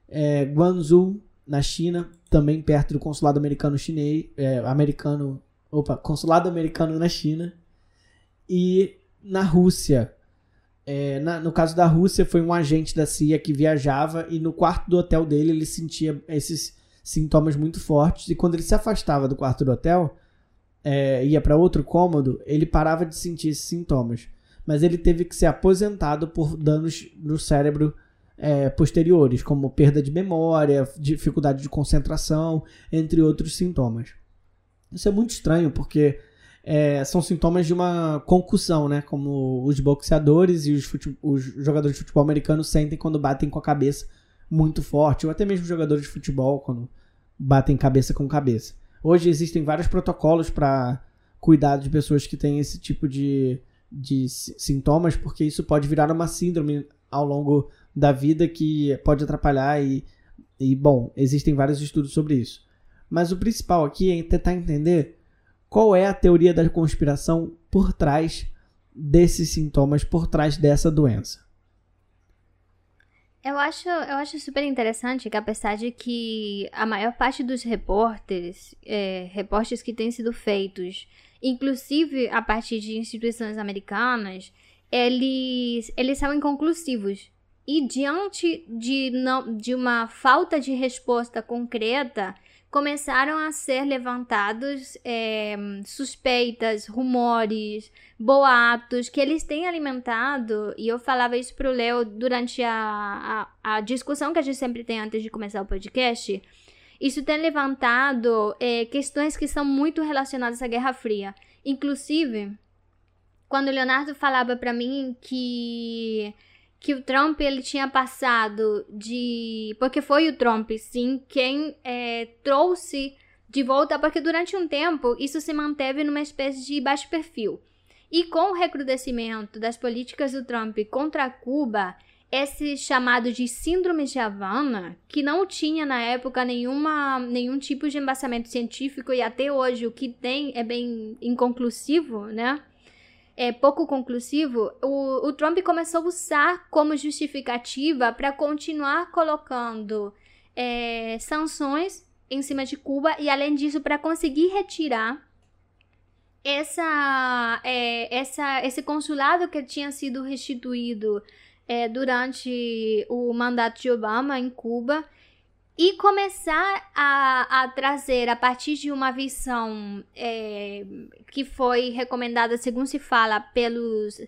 é, Guangzhou, na China, também perto do consulado americano chinês, é, americano Opa, consulado americano na China. E na Rússia. É, na, no caso da Rússia, foi um agente da CIA que viajava e no quarto do hotel dele ele sentia esses sintomas muito fortes. E quando ele se afastava do quarto do hotel, é, ia para outro cômodo, ele parava de sentir esses sintomas. Mas ele teve que ser aposentado por danos no cérebro é, posteriores, como perda de memória, dificuldade de concentração, entre outros sintomas. Isso é muito estranho, porque é, são sintomas de uma concussão, né? Como os boxeadores e os, os, jogadores de futebol americano sentem quando batem com a cabeça muito forte, ou até mesmo jogadores de futebol quando batem cabeça com cabeça. Hoje existem vários protocolos para cuidar de pessoas que têm esse tipo de, de sintomas, porque isso pode virar uma síndrome ao longo da vida que pode atrapalhar e, e bom, existem vários estudos sobre isso. Mas o principal aqui é tentar entender qual é a teoria da conspiração por trás desses sintomas, por trás dessa doença. Eu acho, eu acho super interessante que, apesar de que a maior parte dos repórteres, é, repórteres que têm sido feitos, inclusive a partir de instituições americanas, eles, eles são inconclusivos. E diante de, não, de uma falta de resposta concreta, começaram a ser levantados é, suspeitas, rumores, boatos que eles têm alimentado, e eu falava isso pro Leo durante a, a, a discussão que a gente sempre tem antes de começar o podcast. Isso tem levantado é, questões que são muito relacionadas à Guerra Fria. Inclusive, quando o Leonardo falava para mim que que o Trump ele tinha passado de porque foi o Trump sim quem é, trouxe de volta porque durante um tempo isso se manteve numa espécie de baixo perfil e com o recrudescimento das políticas do Trump contra Cuba esse chamado de síndrome de Havana, que não tinha na época nenhuma, nenhum tipo de embasamento científico e até hoje o que tem é bem inconclusivo, né? É pouco conclusivo. O, o Trump começou a usar como justificativa para continuar colocando é, sanções em cima de Cuba e, além disso, para conseguir retirar essa, é, essa, esse consulado que tinha sido restituído é, durante o mandato de Obama em Cuba e começar a, a trazer a partir de uma visão é, que foi recomendada, segundo se fala, pelos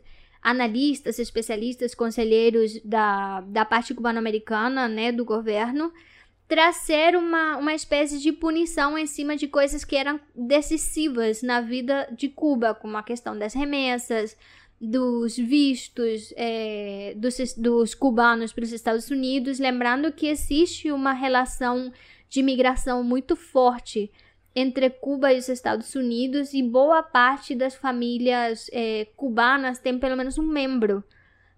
analistas, especialistas, conselheiros da, da parte cubano-americana, né, do governo, trazer uma, uma espécie de punição em cima de coisas que eram decisivas na vida de Cuba, como a questão das remessas, dos vistos é, dos, dos cubanos para os Estados Unidos, lembrando que existe uma relação de migração muito forte entre Cuba e os Estados Unidos e boa parte das famílias é, cubanas tem pelo menos um membro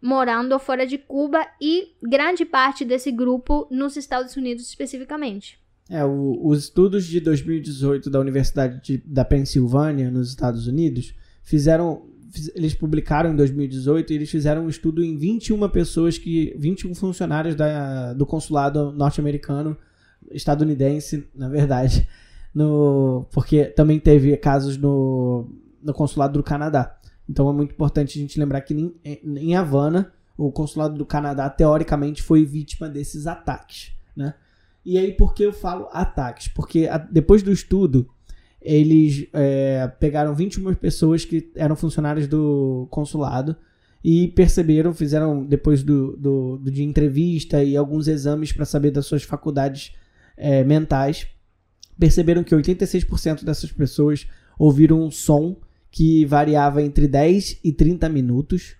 morando fora de Cuba e grande parte desse grupo nos Estados Unidos especificamente. É, o, os estudos de 2018 da Universidade de, da Pensilvânia, nos Estados Unidos, fizeram eles publicaram em 2018 e eles fizeram um estudo em 21 pessoas que 21 funcionários da, do consulado norte-americano estadunidense, na verdade, no porque também teve casos no, no consulado do Canadá. Então é muito importante a gente lembrar que em, em Havana, o consulado do Canadá teoricamente foi vítima desses ataques, né? E aí por que eu falo ataques? Porque a, depois do estudo eles é, pegaram 21 pessoas que eram funcionários do consulado e perceberam, fizeram depois do, do, do de entrevista e alguns exames para saber das suas faculdades é, mentais, perceberam que 86% dessas pessoas ouviram um som que variava entre 10 e 30 minutos,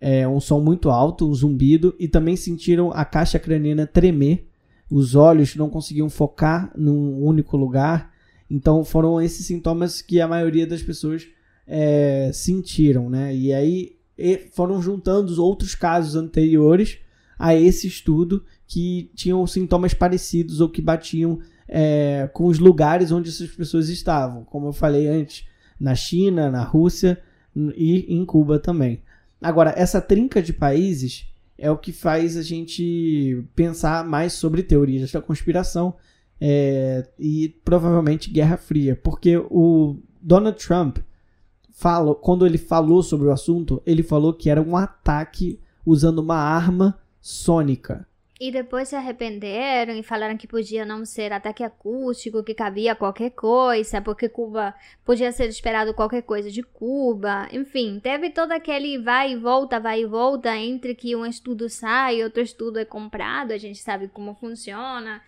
é, um som muito alto, um zumbido, e também sentiram a caixa craniana tremer, os olhos não conseguiam focar num único lugar, então foram esses sintomas que a maioria das pessoas é, sentiram, né? E aí foram juntando os outros casos anteriores a esse estudo que tinham sintomas parecidos ou que batiam é, com os lugares onde essas pessoas estavam, como eu falei antes, na China, na Rússia e em Cuba também. Agora, essa trinca de países é o que faz a gente pensar mais sobre teorias da conspiração é, e provavelmente Guerra Fria, porque o Donald Trump falou, quando ele falou sobre o assunto, ele falou que era um ataque usando uma arma sônica. E depois se arrependeram e falaram que podia não ser ataque acústico, que cabia qualquer coisa, porque Cuba podia ser esperado qualquer coisa de Cuba. Enfim, teve todo aquele vai e volta, vai e volta entre que um estudo sai outro estudo é comprado, a gente sabe como funciona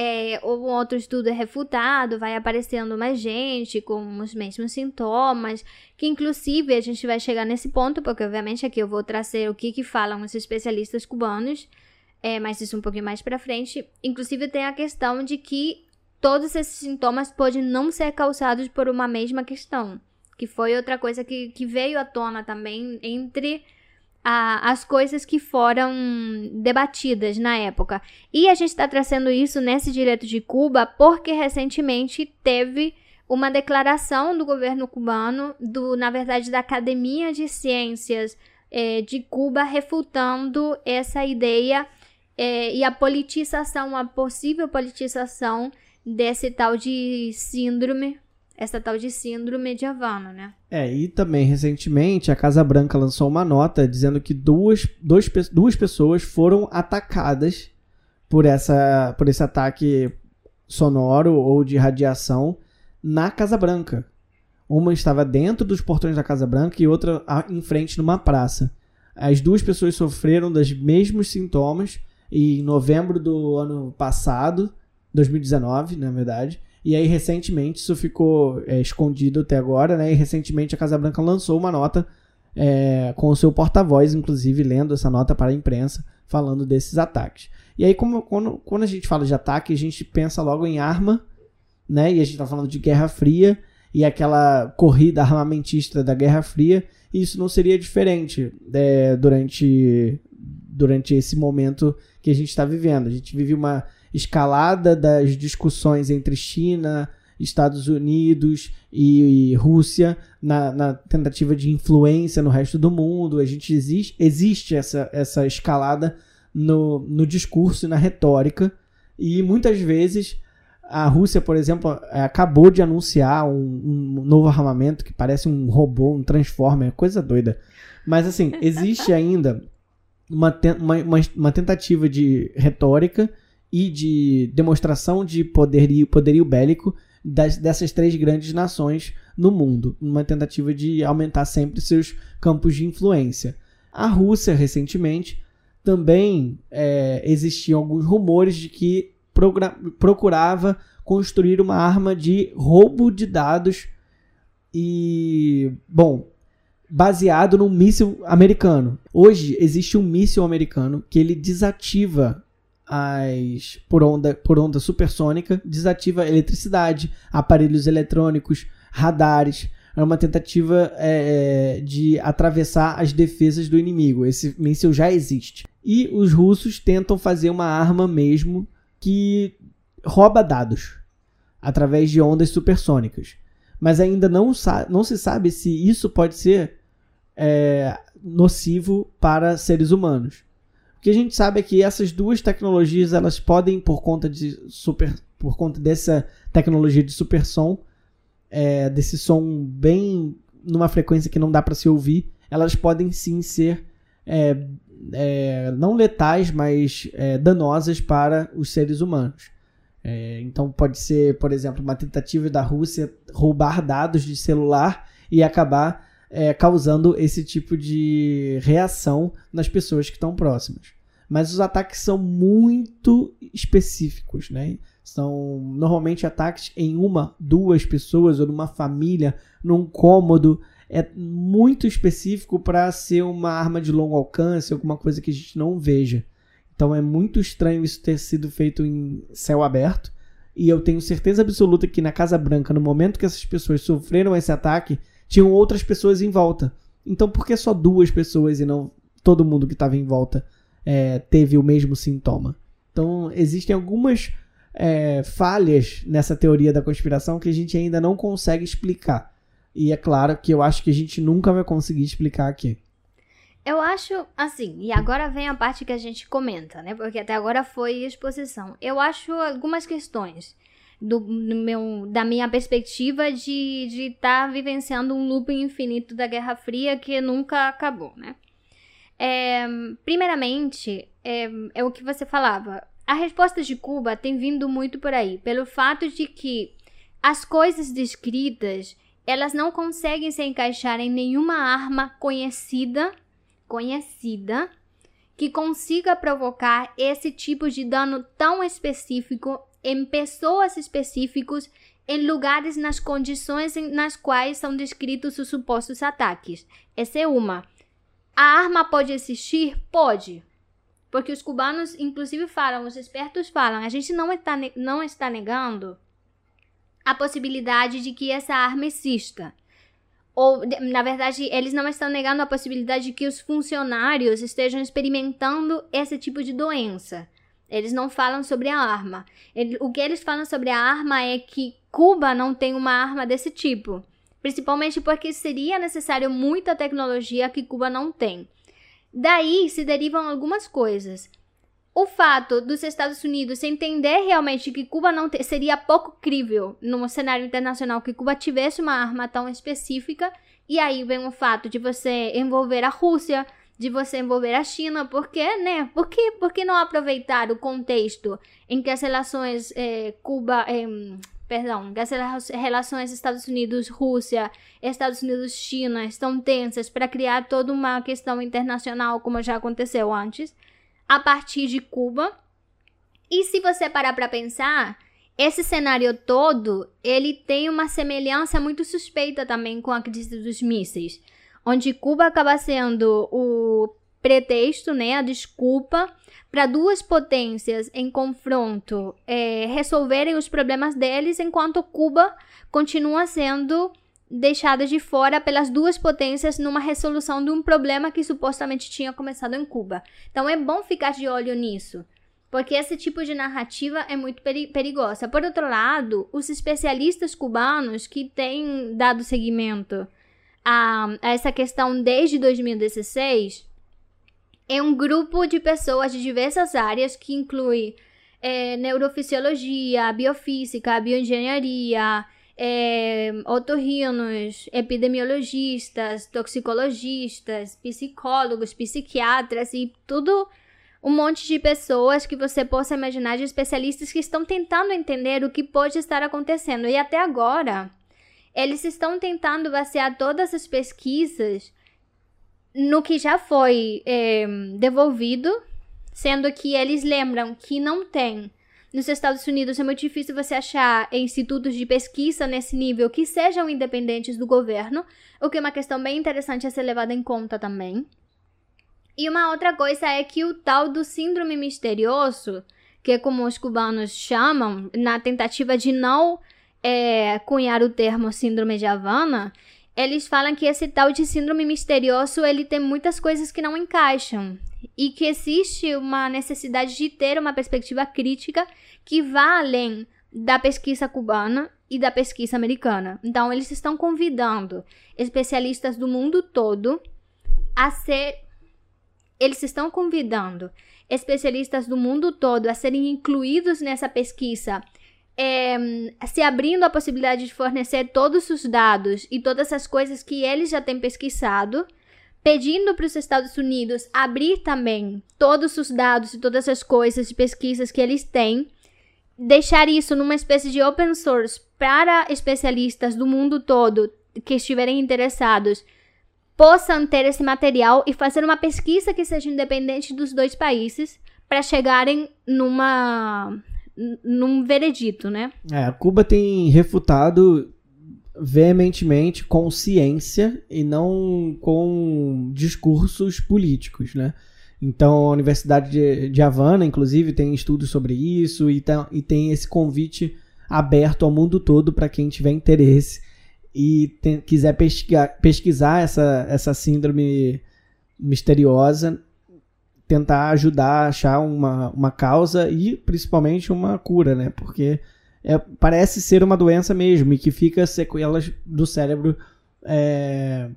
é, ou outro estudo é refutado, vai aparecendo mais gente com os mesmos sintomas, que inclusive a gente vai chegar nesse ponto, porque obviamente aqui eu vou trazer o que, que falam os especialistas cubanos, é, mas isso um pouquinho mais para frente. Inclusive tem a questão de que todos esses sintomas podem não ser causados por uma mesma questão, que foi outra coisa que, que veio à tona também entre a, as coisas que foram debatidas na época. E a gente está trazendo isso nesse direito de Cuba porque recentemente teve uma declaração do governo cubano, do, na verdade, da Academia de Ciências é, de Cuba, refutando essa ideia é, e a politização, a possível politização desse tal de síndrome essa tal de síndrome de Havana, né? É, e também recentemente a Casa Branca lançou uma nota dizendo que duas, dois, duas pessoas foram atacadas por, essa, por esse ataque sonoro ou de radiação na Casa Branca. Uma estava dentro dos portões da Casa Branca e outra em frente numa praça. As duas pessoas sofreram dos mesmos sintomas e em novembro do ano passado, 2019, na verdade. E aí, recentemente, isso ficou é, escondido até agora, né? E recentemente a Casa Branca lançou uma nota é, com o seu porta-voz, inclusive, lendo essa nota para a imprensa, falando desses ataques. E aí, como, quando, quando a gente fala de ataque, a gente pensa logo em arma, né? E a gente tá falando de Guerra Fria e aquela corrida armamentista da Guerra Fria. E isso não seria diferente é, durante, durante esse momento que a gente está vivendo. A gente vive uma escalada das discussões entre China, Estados Unidos e, e Rússia na, na tentativa de influência no resto do mundo. A gente existe, existe essa, essa escalada no, no discurso e na retórica. E muitas vezes a Rússia, por exemplo, eh, acabou de anunciar um, um novo armamento que parece um robô, um transformer, coisa doida. Mas assim, existe ainda uma, uma, uma tentativa de retórica e de demonstração de poderio, poderio bélico das, dessas três grandes nações no mundo, uma tentativa de aumentar sempre seus campos de influência. A Rússia, recentemente, também é, existiam alguns rumores de que procurava construir uma arma de roubo de dados e, bom, baseado num míssil americano. Hoje existe um míssil americano que ele desativa as por onda por onda supersônica, desativa eletricidade, aparelhos eletrônicos, radares. É uma tentativa é, de atravessar as defesas do inimigo. Esse míssil já existe. E os russos tentam fazer uma arma mesmo que rouba dados através de ondas supersônicas. Mas ainda não, não se sabe se isso pode ser é, nocivo para seres humanos. O que a gente sabe é que essas duas tecnologias elas podem, por conta de super, por conta dessa tecnologia de supersom, é, desse som bem numa frequência que não dá para se ouvir, elas podem sim ser é, é, não letais, mas é, danosas para os seres humanos. É, então pode ser, por exemplo, uma tentativa da Rússia roubar dados de celular e acabar é, causando esse tipo de reação nas pessoas que estão próximas. Mas os ataques são muito específicos, né? São normalmente ataques em uma, duas pessoas ou numa família, num cômodo. É muito específico para ser uma arma de longo alcance, alguma coisa que a gente não veja. Então é muito estranho isso ter sido feito em céu aberto. E eu tenho certeza absoluta que na Casa Branca, no momento que essas pessoas sofreram esse ataque, tinham outras pessoas em volta. Então por que só duas pessoas e não todo mundo que estava em volta é, teve o mesmo sintoma? Então existem algumas é, falhas nessa teoria da conspiração que a gente ainda não consegue explicar. E é claro que eu acho que a gente nunca vai conseguir explicar aqui. Eu acho, assim, e agora vem a parte que a gente comenta, né? Porque até agora foi exposição. Eu acho algumas questões do, do meu, da minha perspectiva de estar vivenciando um looping infinito da Guerra Fria que nunca acabou, né? É, primeiramente, é, é o que você falava. A resposta de Cuba tem vindo muito por aí, pelo fato de que as coisas descritas elas não conseguem se encaixar em nenhuma arma conhecida conhecida que consiga provocar esse tipo de dano tão específico em pessoas específicos em lugares nas condições nas quais são descritos os supostos ataques. Essa é uma. A arma pode existir? Pode. Porque os cubanos, inclusive, falam, os expertos falam, a gente não está, não está negando a possibilidade de que essa arma exista. Ou, na verdade, eles não estão negando a possibilidade de que os funcionários estejam experimentando esse tipo de doença. Eles não falam sobre a arma. Ele- o que eles falam sobre a arma é que Cuba não tem uma arma desse tipo. Principalmente porque seria necessário muita tecnologia que Cuba não tem. Daí se derivam algumas coisas. O fato dos Estados Unidos entender realmente que Cuba não te- seria pouco crível no cenário internacional que Cuba tivesse uma arma tão específica, e aí vem o fato de você envolver a Rússia, de você envolver a China, porque, né? Por que, por que não aproveitar o contexto em que as relações eh, Cuba, em, perdão, que as rela- relações Estados Unidos-Rússia, Estados Unidos-China estão tensas para criar toda uma questão internacional, como já aconteceu antes, a partir de Cuba? E se você parar para pensar, esse cenário todo, ele tem uma semelhança muito suspeita também com a crise dos mísseis, onde Cuba acaba sendo o pretexto, né, a desculpa para duas potências em confronto eh, resolverem os problemas deles, enquanto Cuba continua sendo deixada de fora pelas duas potências numa resolução de um problema que supostamente tinha começado em Cuba. Então é bom ficar de olho nisso. Porque esse tipo de narrativa é muito peri- perigosa. Por outro lado, os especialistas cubanos que têm dado seguimento a, a essa questão desde 2016 é um grupo de pessoas de diversas áreas que inclui eh, neurofisiologia, biofísica, bioengenharia, é, otorrinos, epidemiologistas, toxicologistas, psicólogos, psiquiatras e tudo um monte de pessoas que você possa imaginar de especialistas que estão tentando entender o que pode estar acontecendo. E até agora, eles estão tentando basear todas as pesquisas no que já foi é, devolvido, sendo que eles lembram que não tem. Nos Estados Unidos é muito difícil você achar institutos de pesquisa nesse nível que sejam independentes do governo, o que é uma questão bem interessante a ser levada em conta também. E uma outra coisa é que o tal do síndrome misterioso, que é como os cubanos chamam, na tentativa de não é, cunhar o termo síndrome de Havana, eles falam que esse tal de síndrome misterioso ele tem muitas coisas que não encaixam e que existe uma necessidade de ter uma perspectiva crítica que vá além da pesquisa cubana e da pesquisa americana. Então eles estão convidando especialistas do mundo todo a ser eles estão convidando especialistas do mundo todo a serem incluídos nessa pesquisa, é, se abrindo a possibilidade de fornecer todos os dados e todas as coisas que eles já têm pesquisado, pedindo para os Estados Unidos abrir também todos os dados e todas as coisas de pesquisas que eles têm, deixar isso numa espécie de open source para especialistas do mundo todo que estiverem interessados possam ter esse material e fazer uma pesquisa que seja independente dos dois países para chegarem numa num veredito, né? É, Cuba tem refutado veementemente com ciência e não com discursos políticos, né? Então, a Universidade de, Havana, inclusive, tem estudos sobre isso e, tá- e tem esse convite aberto ao mundo todo para quem tiver interesse e quiser pesquisar, pesquisar essa, essa síndrome misteriosa, tentar ajudar a achar uma, uma causa e principalmente uma cura, né? Porque é, parece ser uma doença mesmo e que fica sequelas do cérebro é,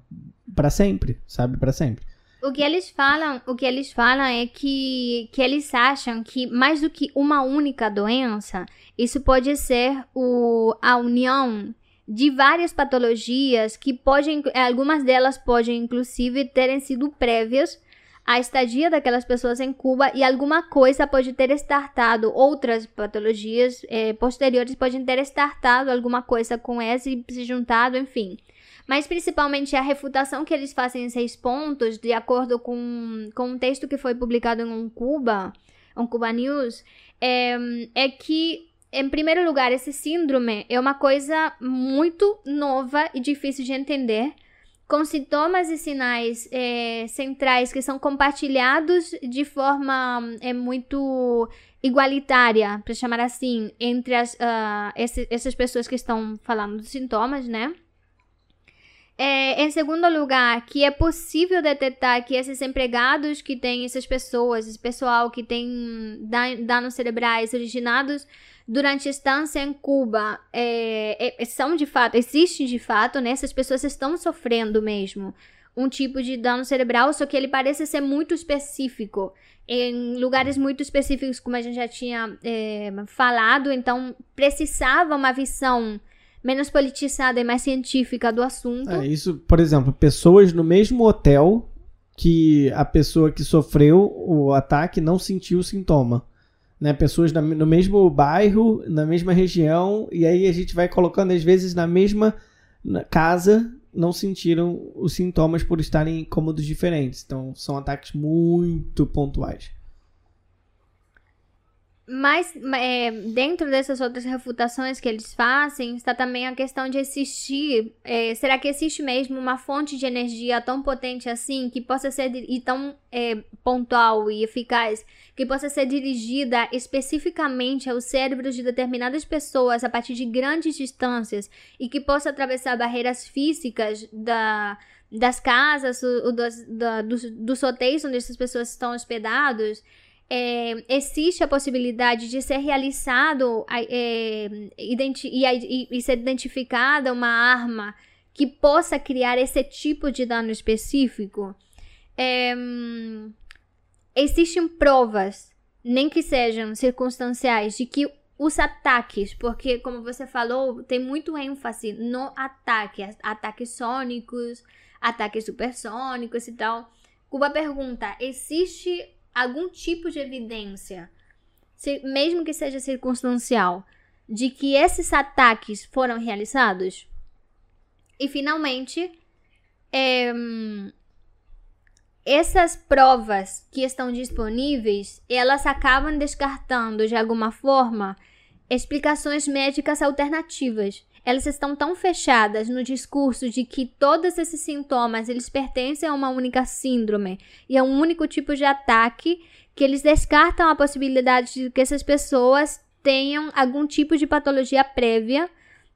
para sempre, sabe? Para sempre. O que eles falam, o que eles falam é que, que eles acham que mais do que uma única doença, isso pode ser o, a união de várias patologias que podem, algumas delas podem inclusive terem sido prévias à estadia daquelas pessoas em Cuba e alguma coisa pode ter startado, outras patologias eh, posteriores podem ter startado alguma coisa com essa e se juntado, enfim. Mas principalmente a refutação que eles fazem em seis pontos, de acordo com, com um texto que foi publicado em um Cuba, um Cuba News, é, é que, em primeiro lugar, esse síndrome é uma coisa muito nova e difícil de entender, com sintomas e sinais é, centrais que são compartilhados de forma é, muito igualitária, para chamar assim, entre as, ah, esse- essas pessoas que estão falando dos sintomas, né? É, em segundo lugar, que é possível detectar que esses empregados que têm essas pessoas, esse pessoal que tem da- danos cerebrais originados durante a estância em Cuba, é, é, são de fato, existem de fato, né? Essas pessoas estão sofrendo mesmo um tipo de dano cerebral, só que ele parece ser muito específico, em lugares muito específicos, como a gente já tinha é, falado, então precisava uma visão menos politizada e mais científica do assunto. É, isso, por exemplo, pessoas no mesmo hotel que a pessoa que sofreu o ataque não sentiu o sintoma. Né? Pessoas na- no mesmo bairro, na mesma região, e aí a gente vai colocando, às vezes, na mesma casa, não sentiram os sintomas por estarem em cômodos diferentes. Então, são ataques muito pontuais. Mas é, dentro dessas outras refutações que eles fazem, está também a questão de existir. é, será que existe mesmo uma fonte de energia tão potente assim, que possa ser e tão é, pontual e eficaz, que possa ser dirigida especificamente ao cérebro de determinadas pessoas a partir de grandes distâncias e que possa atravessar barreiras físicas da, das casas, o, das- da- dos, dos hotéis onde essas pessoas estão hospedados? É, existe a possibilidade de ser realizado é, e, e- ser identificada uma arma que possa criar esse tipo de dano específico. É, existem provas, nem que sejam circunstanciais, de que os ataques, porque como você falou, tem muito ênfase no ataque, ataques sônicos, ataques supersônicos e tal. Cuba pergunta: existe algum tipo de evidência, mesmo que seja circunstancial, de que esses ataques foram realizados? E finalmente, é, essas provas que estão disponíveis, elas acabam descartando de alguma forma explicações médicas alternativas. Elas estão tão fechadas no discurso de que todos esses sintomas eles pertencem a uma única síndrome e a um único tipo de ataque que eles descartam a possibilidade de que essas pessoas tenham algum tipo de patologia prévia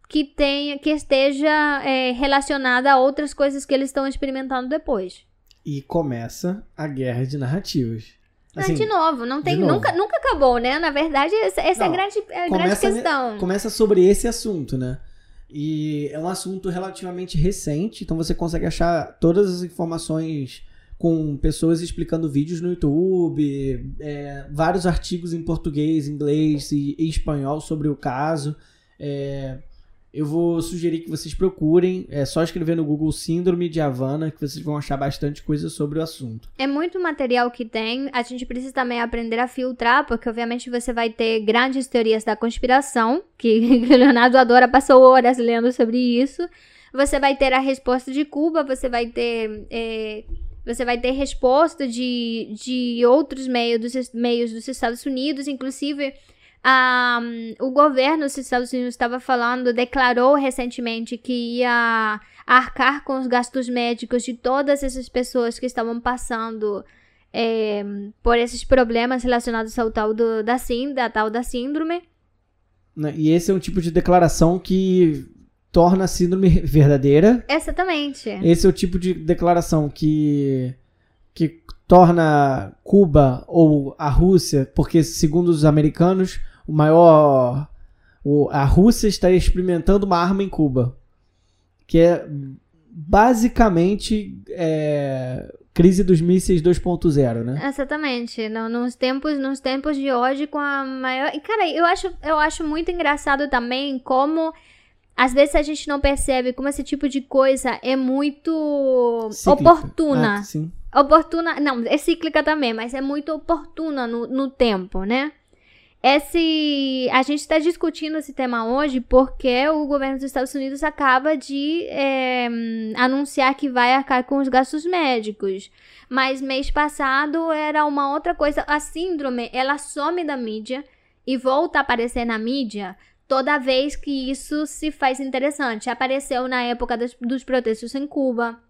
que tenha que esteja é, relacionada a outras coisas que eles estão experimentando depois. E começa a guerra de narrativas. Mas, Assim, de novo, não tem novo. nunca nunca acabou, né? Na verdade, essa, essa é a Não, grande, é a grande começa ne- questão. começa sobre esse assunto, né? E é um assunto relativamente recente, então você consegue achar todas as informações com pessoas explicando vídeos no YouTube, é, vários artigos em português, inglês e, e espanhol sobre o caso. É, eu vou sugerir que vocês procurem, é só escrever no Google Síndrome de Havana que vocês vão achar bastante coisa sobre o assunto. É muito material que tem. A gente precisa também aprender a filtrar, porque obviamente você vai ter grandes teorias da conspiração, que Leonardo adora, passou horas lendo sobre isso. Você vai ter a resposta de Cuba, você vai ter. é, você vai ter resposta de, de outros meios dos, meios dos Estados Unidos, inclusive ah, o governo dos Estados Unidos estava falando, declarou recentemente que ia arcar com os gastos médicos de todas essas pessoas que estavam passando é, por esses problemas relacionados ao tal do, da, da tal da síndrome. né? E esse é um tipo de declaração que torna a síndrome verdadeira Exatamente. Esse é o tipo de declaração que, que torna Cuba ou a Rússia, porque segundo os americanos, o maior. o- a Rússia está experimentando uma arma em Cuba. Que é basicamente é, crise dos mísseis 2.0, né? Exatamente. No- nos tempos, nos tempos de hoje, com a maior. E, cara, eu acho, eu acho muito engraçado também como. Às vezes a gente não percebe como esse tipo de coisa é muito Cíclica. oportuna. Ah, sim. oportuna. Não, é cíclica também, mas é muito oportuna no, no tempo, né? Esse, a gente está discutindo esse tema hoje porque o governo dos Estados Unidos acaba de é, anunciar que vai arcar com os gastos médicos. Mas mês passado era uma outra coisa. A síndrome, ela some da mídia e volta a aparecer na mídia toda vez que isso se faz interessante. Apareceu na época dos protestos em Cuba.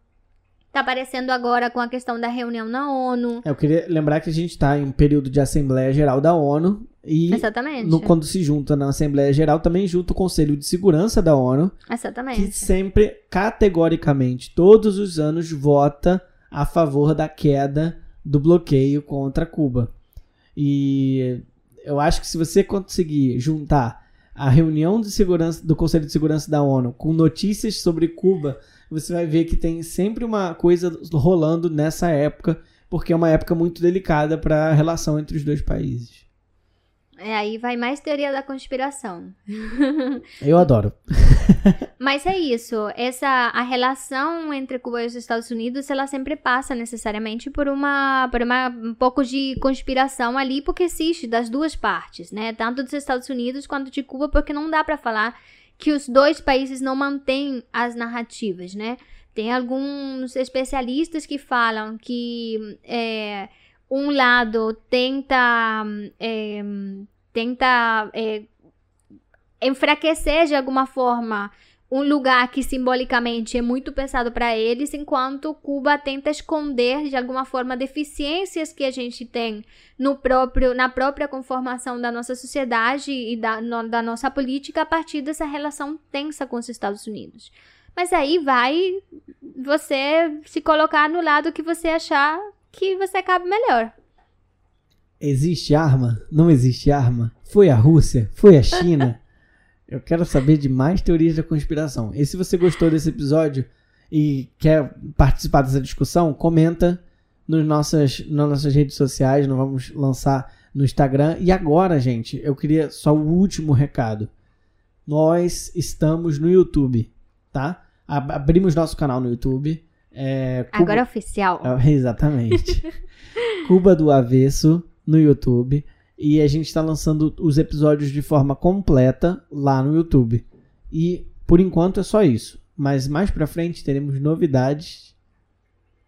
Tá aparecendo agora com a questão da reunião na ONU. Eu queria lembrar que a gente está em período de Assembleia Geral da ONU e Exatamente. no- quando se junta na Assembleia Geral também junta o Conselho de Segurança da ONU que Exatamente. sempre, categoricamente, todos os anos vota a favor da queda do bloqueio contra Cuba. E eu acho que se você conseguir juntar a reunião de segurança do Conselho de Segurança da ONU com notícias sobre Cuba, você vai ver que tem sempre uma coisa rolando nessa época, porque é uma época muito delicada para a relação entre os dois países. É, aí vai mais teoria da conspiração. Eu adoro. Mas é isso, essa a relação entre Cuba e os Estados Unidos, ela sempre passa necessariamente por uma por uma, um pouco de conspiração ali, porque existe das duas partes, né? Tanto dos Estados Unidos quanto de Cuba, porque não dá para falar que os dois países não mantêm as narrativas, né? Tem alguns especialistas que falam que é, um lado tenta é, tenta é, enfraquecer de alguma forma um lugar que simbolicamente é muito pesado para eles, enquanto Cuba tenta esconder de alguma forma deficiências que a gente tem no próprio na própria conformação da nossa sociedade e da, no, da nossa política a partir dessa relação tensa com os Estados Unidos. Mas aí vai você se colocar no lado que você achar que você cabe melhor. Existe arma? Não existe arma? Foi a Rússia? Foi a China? Eu quero saber de mais teorias da conspiração. E se você gostou desse episódio e quer participar dessa discussão, comenta nos nossas, nas nossas redes sociais. Nós vamos lançar no Instagram. E agora, gente, eu queria só o último recado. Nós estamos no YouTube, tá? Ab- Abrimos nosso canal no YouTube. É, Cuba- Agora é oficial. é, Exatamente. Cuba do Avesso no YouTube. E a gente está lançando os episódios de forma completa lá no YouTube. E por enquanto é só isso. Mas mais pra frente teremos novidades.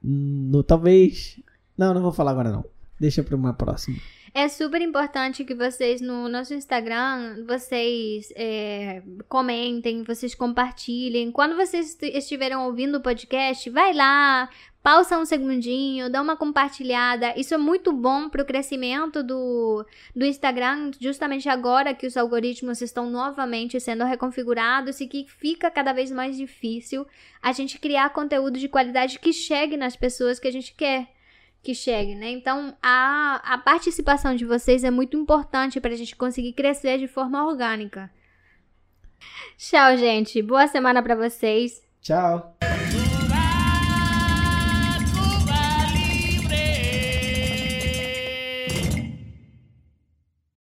No talvez. Não, não vou falar agora não. Deixa pra uma próxima. É super importante que vocês no nosso Instagram, vocês é, comentem, vocês compartilhem. Quando vocês est- estiverem ouvindo o podcast, vai lá, pausa um segundinho, dá uma compartilhada. Isso é muito bom para o crescimento do, do Instagram, justamente agora que os algoritmos estão novamente sendo reconfigurados e que fica cada vez mais difícil a gente criar conteúdo de qualidade que chegue nas pessoas que a gente quer que chegue, né? Então, a, a participação de vocês é muito importante para a gente conseguir crescer de forma orgânica. Tchau, gente. Boa semana para vocês. Tchau!